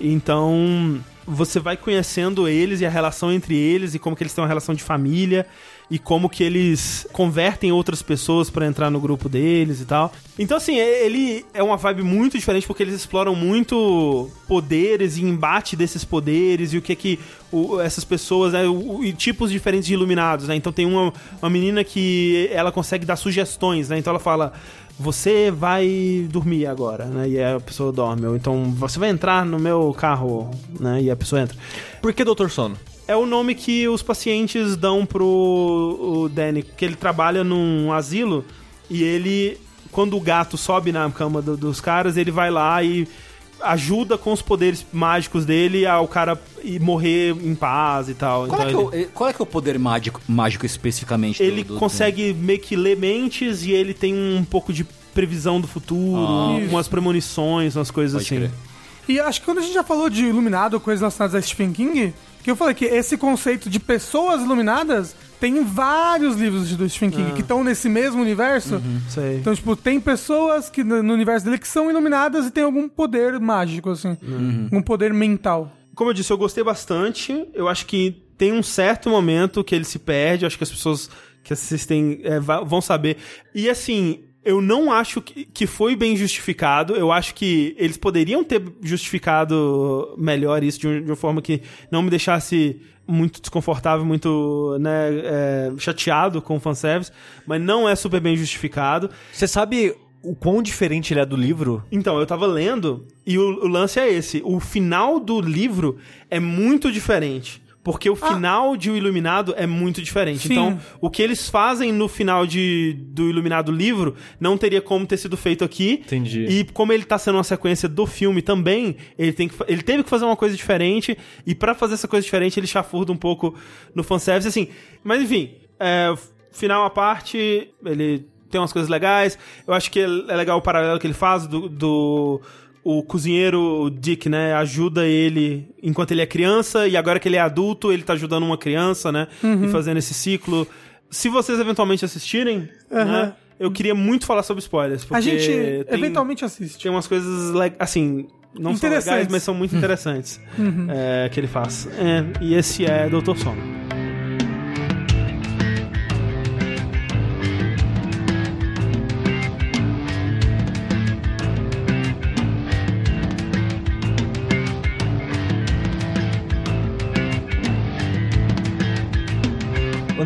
Então você vai conhecendo eles e a relação entre eles e como que eles têm uma relação de família. e como que eles convertem outras pessoas pra entrar no grupo deles e tal. Então, assim, é- ele é uma vibe muito diferente porque eles exploram muito poderes e embate desses poderes e o que que o- essas pessoas, né, o- e tipos diferentes de iluminados, né? Então tem uma, uma menina que ela consegue dar sugestões, né? Então ela fala você vai dormir agora, né? E a pessoa dorme. Ou então, você vai entrar no meu carro, né? E a pessoa entra. Por que Doutor Sono? É o nome que os pacientes dão pro o Danny, que ele trabalha num asilo e ele, quando o gato sobe na cama do- dos caras, ele vai lá e ajuda com os poderes mágicos dele ao cara ir morrer em paz e tal. Qual, é que é Então o, eh, qual é que é o poder mágico, mágico especificamente? ele, do- do- ele consegue meio que ler mentes e ele tem um pouco de previsão do futuro, Ah. umas premonições, umas coisas Pode assim. crer. E acho que quando a gente já falou de iluminado, coisas relacionadas a Stephen King, que eu falei que esse conceito de pessoas iluminadas tem em vários livros do Stephen King que estão nesse mesmo universo. Sei. Então, tipo, tem pessoas que no universo dele que são iluminadas e tem algum poder mágico, assim. Um poder mental. Como eu disse, eu gostei bastante. Eu acho que tem um certo momento que ele se perde. Eu acho que as pessoas que assistem é, vão saber. E assim, eu não acho que, que foi bem justificado. Eu acho que eles poderiam ter justificado melhor isso de, um- de uma forma que não me deixasse muito desconfortável, muito né, é, chateado com o fanservice. Mas não é super bem justificado. Você sabe o quão diferente ele é do livro? Então, eu tava lendo e o, o lance é esse. O final do livro é muito diferente. Porque o final de O Iluminado é muito diferente. Sim. Então, o que eles fazem no final de, do Iluminado livro não teria como ter sido feito aqui. Entendi. E como ele tá sendo uma sequência do filme também, ele, tem que, ele teve que fazer uma coisa diferente. E pra fazer essa coisa diferente, ele chafurda um pouco no fanservice, assim. Mas enfim, é, final à parte, ele tem umas coisas legais. Eu acho que é é legal o paralelo que ele faz do. do o cozinheiro o Dick, né, ajuda ele enquanto ele é criança e agora que ele é adulto, ele tá ajudando uma criança, né, e fazendo esse ciclo. Se vocês eventualmente assistirem, né, eu queria muito falar sobre spoilers, porque a gente tem- eventualmente assiste. tem umas coisas, assim, não são legais, Interessantes. mas são muito interessantes é, que ele faz. É, e esse é Doutor Sono.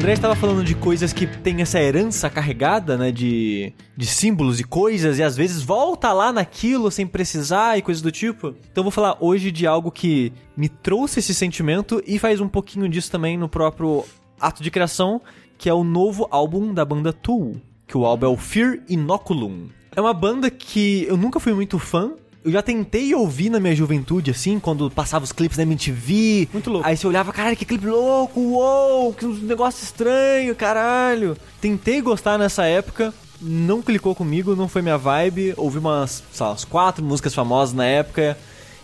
André estava falando de coisas que tem essa herança carregada, né? De, de símbolos e coisas, e às vezes volta lá naquilo sem precisar e coisas do tipo. Então vou falar hoje de algo que me trouxe esse sentimento e faz um pouquinho disso também no próprio ato de criação, que é o novo álbum da banda Tool. Que o álbum é o Fear Inoculum. É uma banda que eu nunca fui muito fã. Eu já tentei ouvir na minha juventude, assim, quando passava os clipes da MTV. Muito louco. Aí você olhava, caralho, que clipe louco, uou, que negócio estranho, caralho. Tentei gostar nessa época, não clicou comigo, não foi minha vibe. Ouvi umas, sei lá, umas quatro músicas famosas na época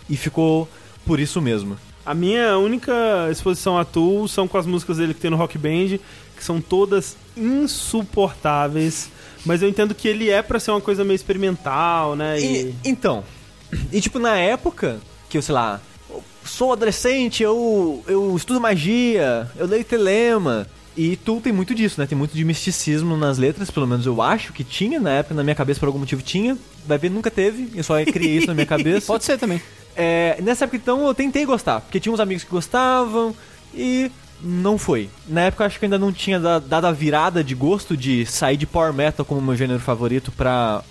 e ficou por isso mesmo. A minha única exposição a Tool são com as músicas dele que tem no Rock Band, que são todas insuportáveis. Mas eu entendo que ele é pra ser uma coisa meio experimental, né? E... E, então, e tipo, na época que eu, sei lá, eu sou adolescente, eu, eu estudo magia, eu leio telema. E tu tem muito disso, né? Tem muito de misticismo nas letras, pelo menos eu acho que tinha, na época, na minha cabeça, por algum motivo tinha. Vai ver, nunca teve, eu só criei isso na minha *laughs* cabeça. Pode ser também. É, nessa época, então, eu tentei gostar, porque tinha uns amigos que gostavam e não foi. Na época, eu acho que ainda não tinha da- dado a virada de gosto de sair de power metal como meu gênero favorito pra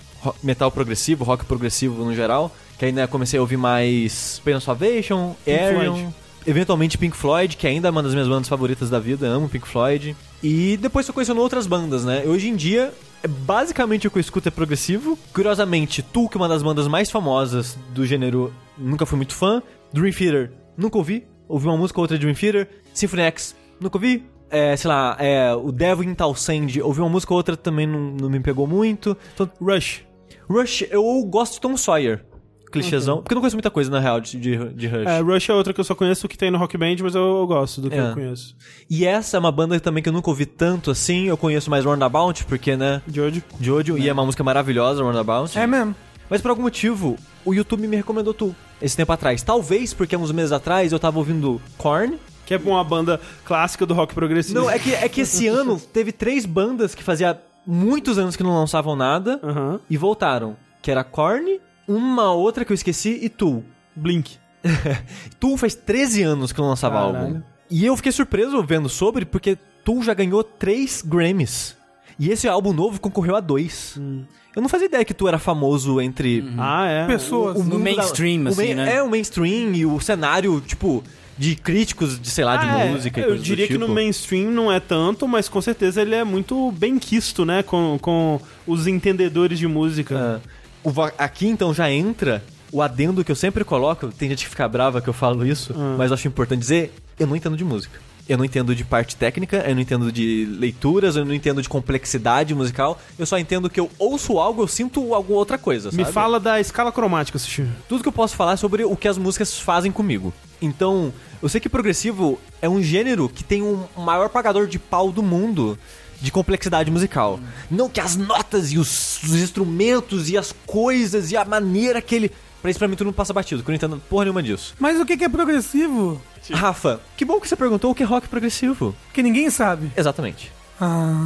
metal progressivo, rock progressivo no geral. Que né, comecei a ouvir mais Pain of Salvation, Aerion, Floyd. eventualmente Pink Floyd, que ainda é uma das minhas bandas favoritas da vida, amo Pink Floyd. E depois fui conhecendo outras bandas, né? Hoje em dia, é basicamente o que eu escuto é progressivo. Curiosamente, Tool, que é uma das bandas mais famosas do gênero, nunca fui muito fã. Dream Theater, nunca ouvi. Ouvi uma música ou outra de Dream Theater. Symphony X, nunca ouvi. É, sei lá, é, o Devil in Townsend, ouvi uma música ou outra também não, não me pegou muito. Então, Rush. Rush, eu gosto de Tom Sawyer. Clichêzão. Porque eu não conheço muita coisa, na real, de, de, Rush. É, Rush é outra que eu só conheço que tem no Rock Band, mas eu, eu gosto do que É. eu conheço. E essa é uma banda também que eu nunca ouvi tanto assim. Eu conheço mais Roundabout, porque, né, Jojo. Jojo, e é uma música maravilhosa, Roundabout. É mesmo. Mas por algum motivo, o YouTube me recomendou tu esse tempo atrás. Talvez porque uns meses atrás eu tava ouvindo Korn, Que é uma banda clássica do rock progressivo. Não, é que, é que esse *laughs* ano teve três bandas que fazia muitos anos que não lançavam nada Aham. e voltaram. Que era Korn, uma outra que eu esqueci e Tool. Blink. *laughs* Tool faz 13 anos que não lançava Caralho. álbum. E eu fiquei surpreso vendo sobre, porque Tool já ganhou 3 Grammys. E esse álbum novo concorreu a dois. Hum. Eu não fazia ideia que tu era famoso entre Ah, é. Pessoas. o No mundo mainstream, o assim, né? É, o mainstream e o cenário, tipo, de críticos, de sei lá, de Ah, é. música e Eu diria que tipo. no mainstream não é tanto, mas com certeza ele é muito bem quisto, né? Com, com os entendedores de música. Ah, aqui então já entra o adendo que eu sempre coloco. Tem gente que fica brava que eu falo isso, Ah. mas acho importante dizer: eu não entendo de música. Eu não entendo de parte técnica, eu não entendo de leituras, eu não entendo de complexidade musical. Eu só entendo que eu ouço algo, eu sinto alguma outra coisa. Me sabe? fala da escala cromática, Sushi. Tudo que eu posso falar é sobre o que as músicas fazem comigo. Então, eu sei que progressivo é um gênero que tem um maior pagador de pau do mundo de complexidade musical. Não que as notas e os, os instrumentos e as coisas e a maneira que ele. Pra isso, pra mim, tudo não passa batido, que eu não entendo porra nenhuma disso. Mas o que que é progressivo? Rafa, que bom que você perguntou o que é rock progressivo. Que ninguém sabe. Exatamente. Ah,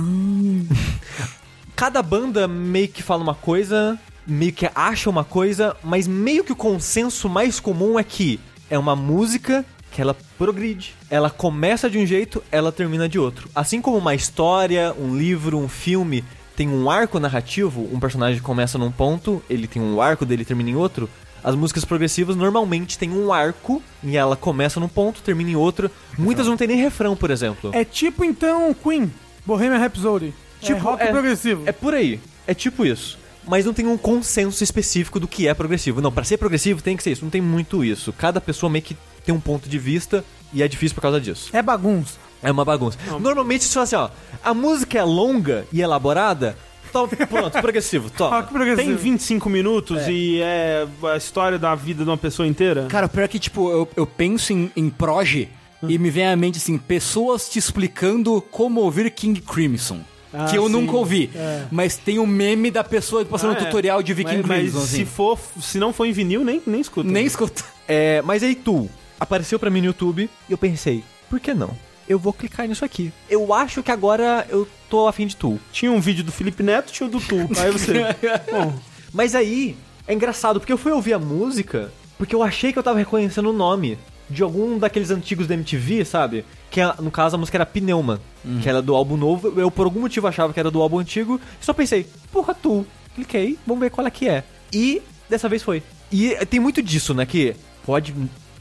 *laughs* Cada banda meio que fala uma coisa, meio que acha uma coisa, mas meio que o consenso mais comum é que é uma música que ela progride. Ela começa de um jeito, ela termina de outro. Assim como uma história, um livro, um filme tem um arco narrativo, um personagem começa num ponto, ele tem um arco dele termina em outro. As músicas progressivas normalmente têm um arco e ela começa num ponto, termina em outro. Muitas não tem nem refrão, por exemplo. é tipo então Queen, Bohemian Rhapsody. Tipo, é rock é- progressivo. É por aí. É tipo isso. Mas não tem um consenso específico do que é progressivo. Não, pra ser progressivo tem que ser isso. Não tem muito isso. Cada pessoa meio que tem um ponto de vista e é difícil por causa disso. É bagunça. É uma bagunça. Normalmente se fala assim, ó, a música é longa e elaborada, tó, *laughs* pronto, progressivo, top. Rock progressivo. Tem 25 minutos e é a história da vida de uma pessoa inteira? Cara, o pior é que, tipo, eu, eu penso em, em proje e me vem à mente, assim, pessoas te explicando como ouvir King Crimson. Ah, que eu sim. nunca ouvi. É. Mas tem um meme da pessoa passando Ah, um é. tutorial de Viking mas, mas Crimson, se, assim. for, se não for em vinil, nem, nem escuta. Nem escuta. É, mas aí tu apareceu pra mim no YouTube e eu pensei, por que não? Eu vou clicar nisso aqui. Eu acho que agora eu tô afim de tu. Tinha um vídeo do Felipe Neto, tinha o do Tu. Aí você. *laughs* Bom, Mas aí, é engraçado, porque eu fui ouvir a música porque eu achei que eu tava reconhecendo o nome de algum daqueles antigos da MTV, sabe? Que é, no caso a música era Pneuma, que era do álbum novo. Eu por algum motivo achava que era do álbum antigo. E só pensei, porra, tu. Cliquei, vamos ver qual é que é. E dessa vez foi. E tem muito disso, né? Que pode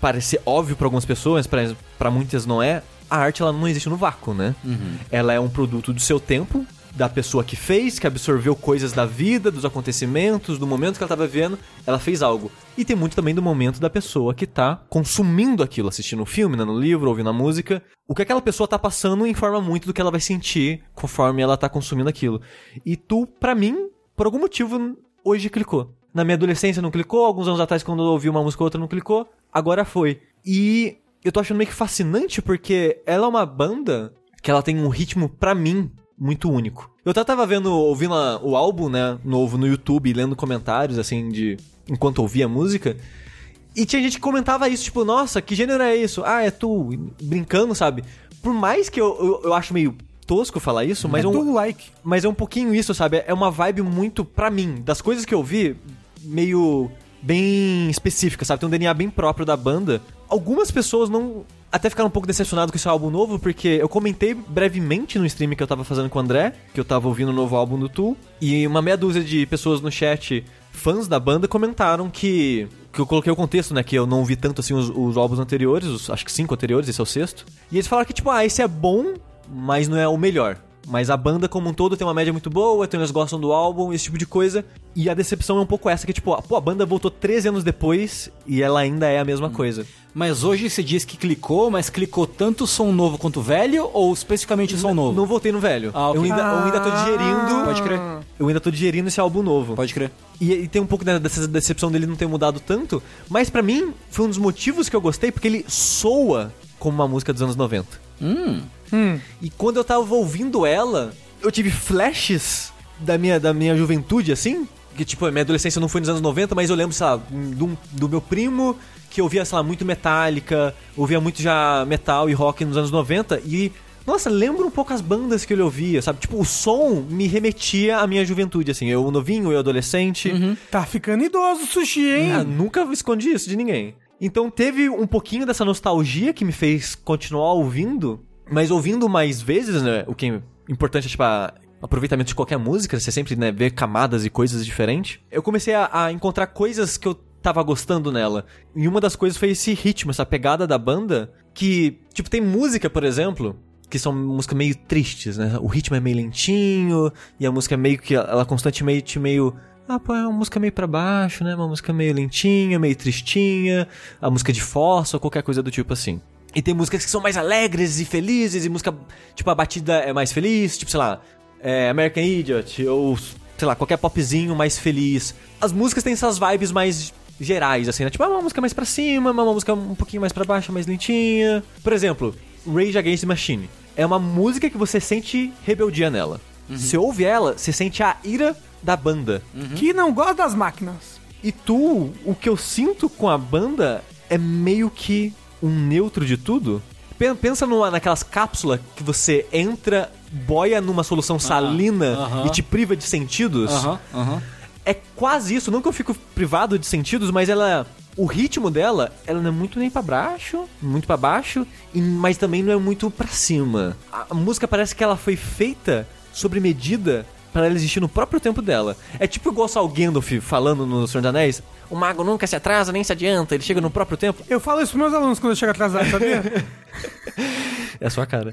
parecer óbvio pra algumas pessoas, pra pra muitas não é. A arte ela não existe no vácuo, né? Ela é um produto do seu tempo, da pessoa que fez, que absorveu coisas da vida, dos acontecimentos, do momento que ela tava vivendo, ela fez algo. E tem muito também do momento da pessoa que tá consumindo aquilo, assistindo um filme, lendo um livro, ouvindo a música. O que aquela pessoa tá passando informa muito do que ela vai sentir conforme ela tá consumindo aquilo. E tu, pra mim, por algum motivo, hoje clicou. Na minha adolescência não clicou, alguns anos atrás quando eu ouvi uma música ou outra não clicou, agora foi. E eu tô achando meio que fascinante porque ela é uma banda que ela tem um ritmo, pra mim, muito único. Eu até tava vendo, ouvindo a- o álbum, né, novo no YouTube, lendo comentários, assim, de... Enquanto ouvia a música. E tinha gente que comentava isso, tipo, nossa, que gênero é isso? Ah, é tu, brincando, sabe? Por mais que eu, eu, eu acho meio tosco falar isso, mas é é um, like. mas é um pouquinho isso, sabe? É uma vibe muito, pra mim, das coisas que eu vi, meio bem específica, sabe? Tem um DNA bem próprio da banda. Algumas pessoas não. Até ficaram um pouco decepcionadas com esse álbum novo, porque eu comentei brevemente no stream que eu tava fazendo com o André, que eu tava ouvindo o novo álbum do Tool, e uma meia dúzia de pessoas no chat, fãs da banda, comentaram que. Que eu coloquei o contexto, né? Que eu não ouvi tanto assim os, os álbuns anteriores, os, acho que cinco anteriores, esse é o sexto. E eles falaram que, tipo, ah, esse é bom, mas não é o melhor. Mas a banda como um todo tem uma média muito boa, então eles gostam do álbum, esse tipo de coisa. E a decepção é um pouco essa, que tipo, pô, a banda voltou 13 anos depois e ela ainda é a mesma coisa. Mas hoje se diz que clicou, mas clicou tanto o som novo quanto o velho ou especificamente o som novo? Não voltei no velho. Ah, ok. eu, ainda, eu ainda tô digerindo. Pode crer. Eu ainda tô digerindo esse álbum novo. Pode crer. E, e tem um pouco né, dessa decepção dele não ter mudado tanto, mas pra mim foi um dos motivos que eu gostei, porque ele soa como uma música dos anos 90. Hum. E quando eu tava ouvindo ela, eu tive flashes da minha, da minha juventude, assim, Que, tipo, minha adolescência não foi nos anos 90, mas eu lembro, sei lá, do, do meu primo que ouvia, sei lá, muito Metallica, ouvia muito já metal e rock nos anos 90 e. Nossa, lembro um pouco as bandas que ele ouvia, sabe? Tipo, o som me remetia à minha juventude, assim. Eu novinho, eu adolescente. Tá ficando idoso o sushi, hein? Ah, nunca escondi isso de ninguém. Então teve um pouquinho dessa nostalgia que me fez continuar ouvindo, mas ouvindo mais vezes, né? O que é importante é, tipo, a- aproveitamento de qualquer música, você sempre, né, vê camadas e coisas diferentes. Eu comecei a, a encontrar coisas que eu tava gostando nela. E uma das coisas foi esse ritmo, essa pegada da banda, que, tipo, tem música, por exemplo, que são músicas meio tristes, né? O ritmo é meio lentinho, e a música é meio que, ela constantemente meio... Ah, pô, é uma música meio pra baixo, né? Uma música meio lentinha, meio tristinha, a música de força qualquer coisa do tipo assim. E tem músicas que são mais alegres e felizes, e música, tipo, a batida é mais feliz, tipo, sei lá, é, American Idiot, ou, sei lá, qualquer popzinho mais feliz. As músicas têm essas vibes mais gerais, assim, né? Tipo, ah, uma música mais pra cima, uma música um pouquinho mais pra baixo, mais lentinha. Por exemplo, Rage Against the Machine. É uma música que você sente rebeldia nela. Você ouve ela, você sente a ira da banda. Que não gosta das máquinas. E tu, o que eu sinto com a banda é meio que um neutro de tudo. Pen- Pensa numa, naquelas cápsulas que você entra, boia numa solução salina aham. e te priva de sentidos. Aham, aham. É quase isso, não que eu fico privado de sentidos, mas ela. O ritmo dela, ela não é muito nem pra baixo, muito pra baixo, e- mas também não é muito pra cima. A, a música parece que ela foi feita sobre medida para ela existir no próprio tempo dela. É tipo igual só o Gandalf falando no Senhor dos Anéis: o mago nunca se atrasa nem se adianta, ele chega no próprio tempo. Eu falo isso pros meus alunos quando eu chego atrasado, sabia? *laughs* É a sua cara.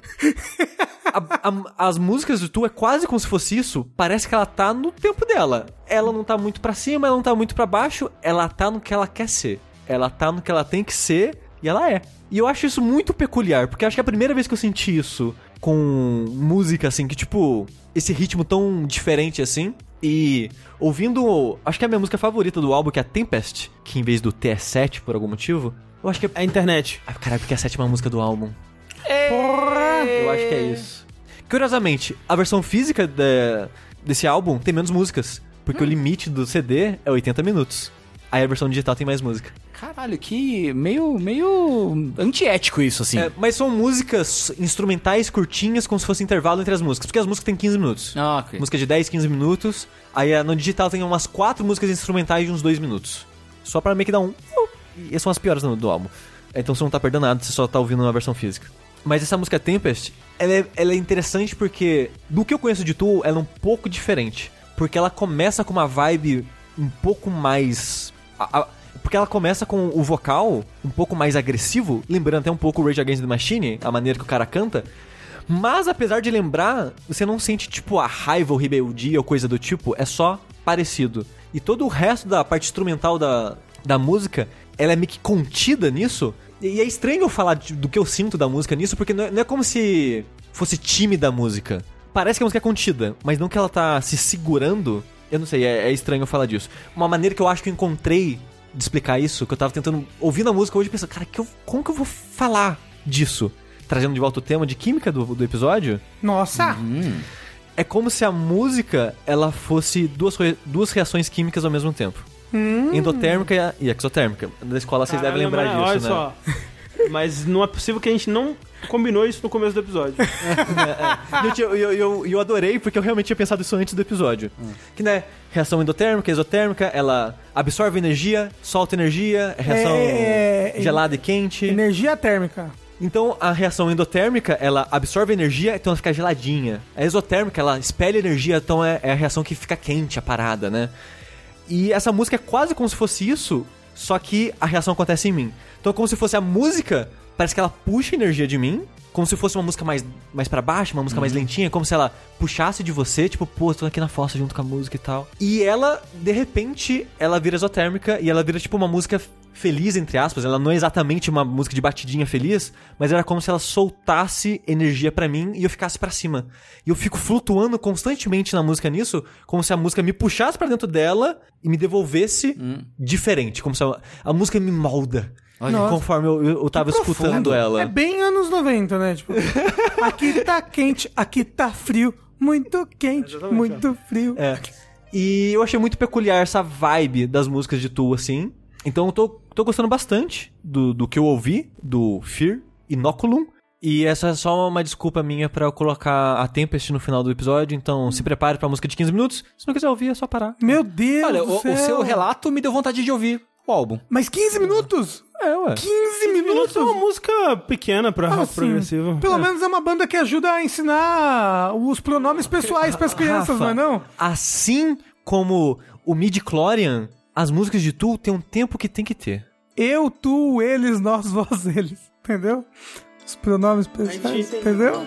A- a- as músicas do Tu é quase como se fosse isso. Parece que ela tá no tempo dela. Ela não tá muito pra cima, ela não tá muito pra baixo. Ela tá no que ela quer ser. Ela tá no que ela tem que ser e ela é. E eu acho isso muito peculiar, porque acho que é a primeira vez que eu senti isso com música assim, que tipo, esse ritmo tão diferente assim. E ouvindo, acho que é a minha música favorita do álbum, que é a Tempest, que em vez do T é 7 por algum motivo. Eu acho que é. É a internet. Ah, caralho, porque é a sétima música do álbum. Porra! Eu acho que é isso. Curiosamente, a versão física de- desse álbum tem menos músicas. Porque o limite do CD é 80 minutos. Aí a versão digital tem mais música. Caralho, que meio, meio antiético isso, assim. É, mas são músicas instrumentais curtinhas, como se fosse intervalo entre as músicas. Porque as músicas têm 15 minutos. Ah, ok. Música de 10, 15 minutos. Aí ah, no digital tem umas 4 músicas instrumentais de uns 2 minutos. Só pra meio que dar um. E essas são as piores do, do álbum. Então você não tá perdendo nada, você só tá ouvindo na versão física. Mas essa música Tempest, ela é, ela é interessante porque, do que eu conheço de Tu, ela é um pouco diferente. Porque ela começa com uma vibe um pouco mais. A- a- porque ela começa com o vocal um pouco mais agressivo, lembrando até um pouco o Rage Against the Machine, a maneira que o cara canta. Mas apesar de lembrar, você não sente tipo a raiva ou rebeldia ou coisa do tipo, é só parecido. E todo o resto da parte instrumental da, da música, ela é meio que contida nisso. E é estranho eu falar do que eu sinto da música nisso, porque não é, não é como se fosse tímida a música. Parece que a música é contida, mas não que ela tá se segurando. Eu não sei, é, é estranho eu falar disso. Uma maneira que eu acho que eu encontrei de explicar isso, que eu tava tentando ouvindo a música hoje, pensando, cara, que eu- como que eu vou falar disso? Trazendo de volta o tema de química do, do episódio, Nossa! é como se a música ela fosse duas, duas reações químicas ao mesmo tempo. Endotérmica e exotérmica. Da escola vocês devem lembrar Caramba, disso, olha né? só. *laughs* Mas não é possível que a gente não combinou isso no começo do episódio. *laughs* E eu, eu, eu, eu adorei porque eu realmente tinha pensado isso antes do episódio. Que né, reação endotérmica, exotérmica, ela absorve energia, solta energia, é reação É, é, gelada e quente. Energia térmica. Então a reação endotérmica, ela absorve energia, então ela fica geladinha. A exotérmica, ela espelha energia, então é, é a reação que fica quente, a parada, né? E essa música é quase como se fosse isso, só que a reação acontece em mim. Então é como se fosse a música, parece que ela puxa energia de mim, como se fosse uma música mais, mais para baixo, uma música mais lentinha, como se ela puxasse de você, tipo, pô, tô aqui na fossa junto com a música e tal. E ela, de repente, ela vira exotérmica e ela vira tipo uma música feliz, entre aspas. Ela não é exatamente uma música de batidinha feliz, mas era como se ela soltasse energia pra mim e eu ficasse pra cima. E eu fico flutuando constantemente na música nisso, como se a música me puxasse pra dentro dela e me devolvesse diferente, como se a, a música me molda. Nossa. Conforme eu, eu, eu tava escutando ela. É bem anos 90, né? Tipo, *laughs* aqui tá quente, aqui tá frio. Muito quente, muito frio. É. E eu achei muito peculiar essa vibe das músicas de Tu, assim. Então eu tô, tô gostando bastante do, do que eu ouvi, do Fear Inoculum. E essa é só uma desculpa minha pra eu colocar a Tempest no final do episódio. Então se prepare pra música de 15 minutos. Se não quiser ouvir, é só parar. Meu Deus Olha, do o, o seu relato me deu vontade de ouvir o álbum. Mas 15 minutos? É, ué. 15 minutos? É uma música pequena pra rock Assim, progressivo. Pelo É. menos é uma banda que ajuda a ensinar os pronomes pessoais pras crianças, Rafa, não é não? Assim como o midi-chlorian, as músicas de Tu tem um tempo que tem que ter. Eu, tu, eles, nós, vós, eles. Entendeu? Os pronomes pessoais, entendeu?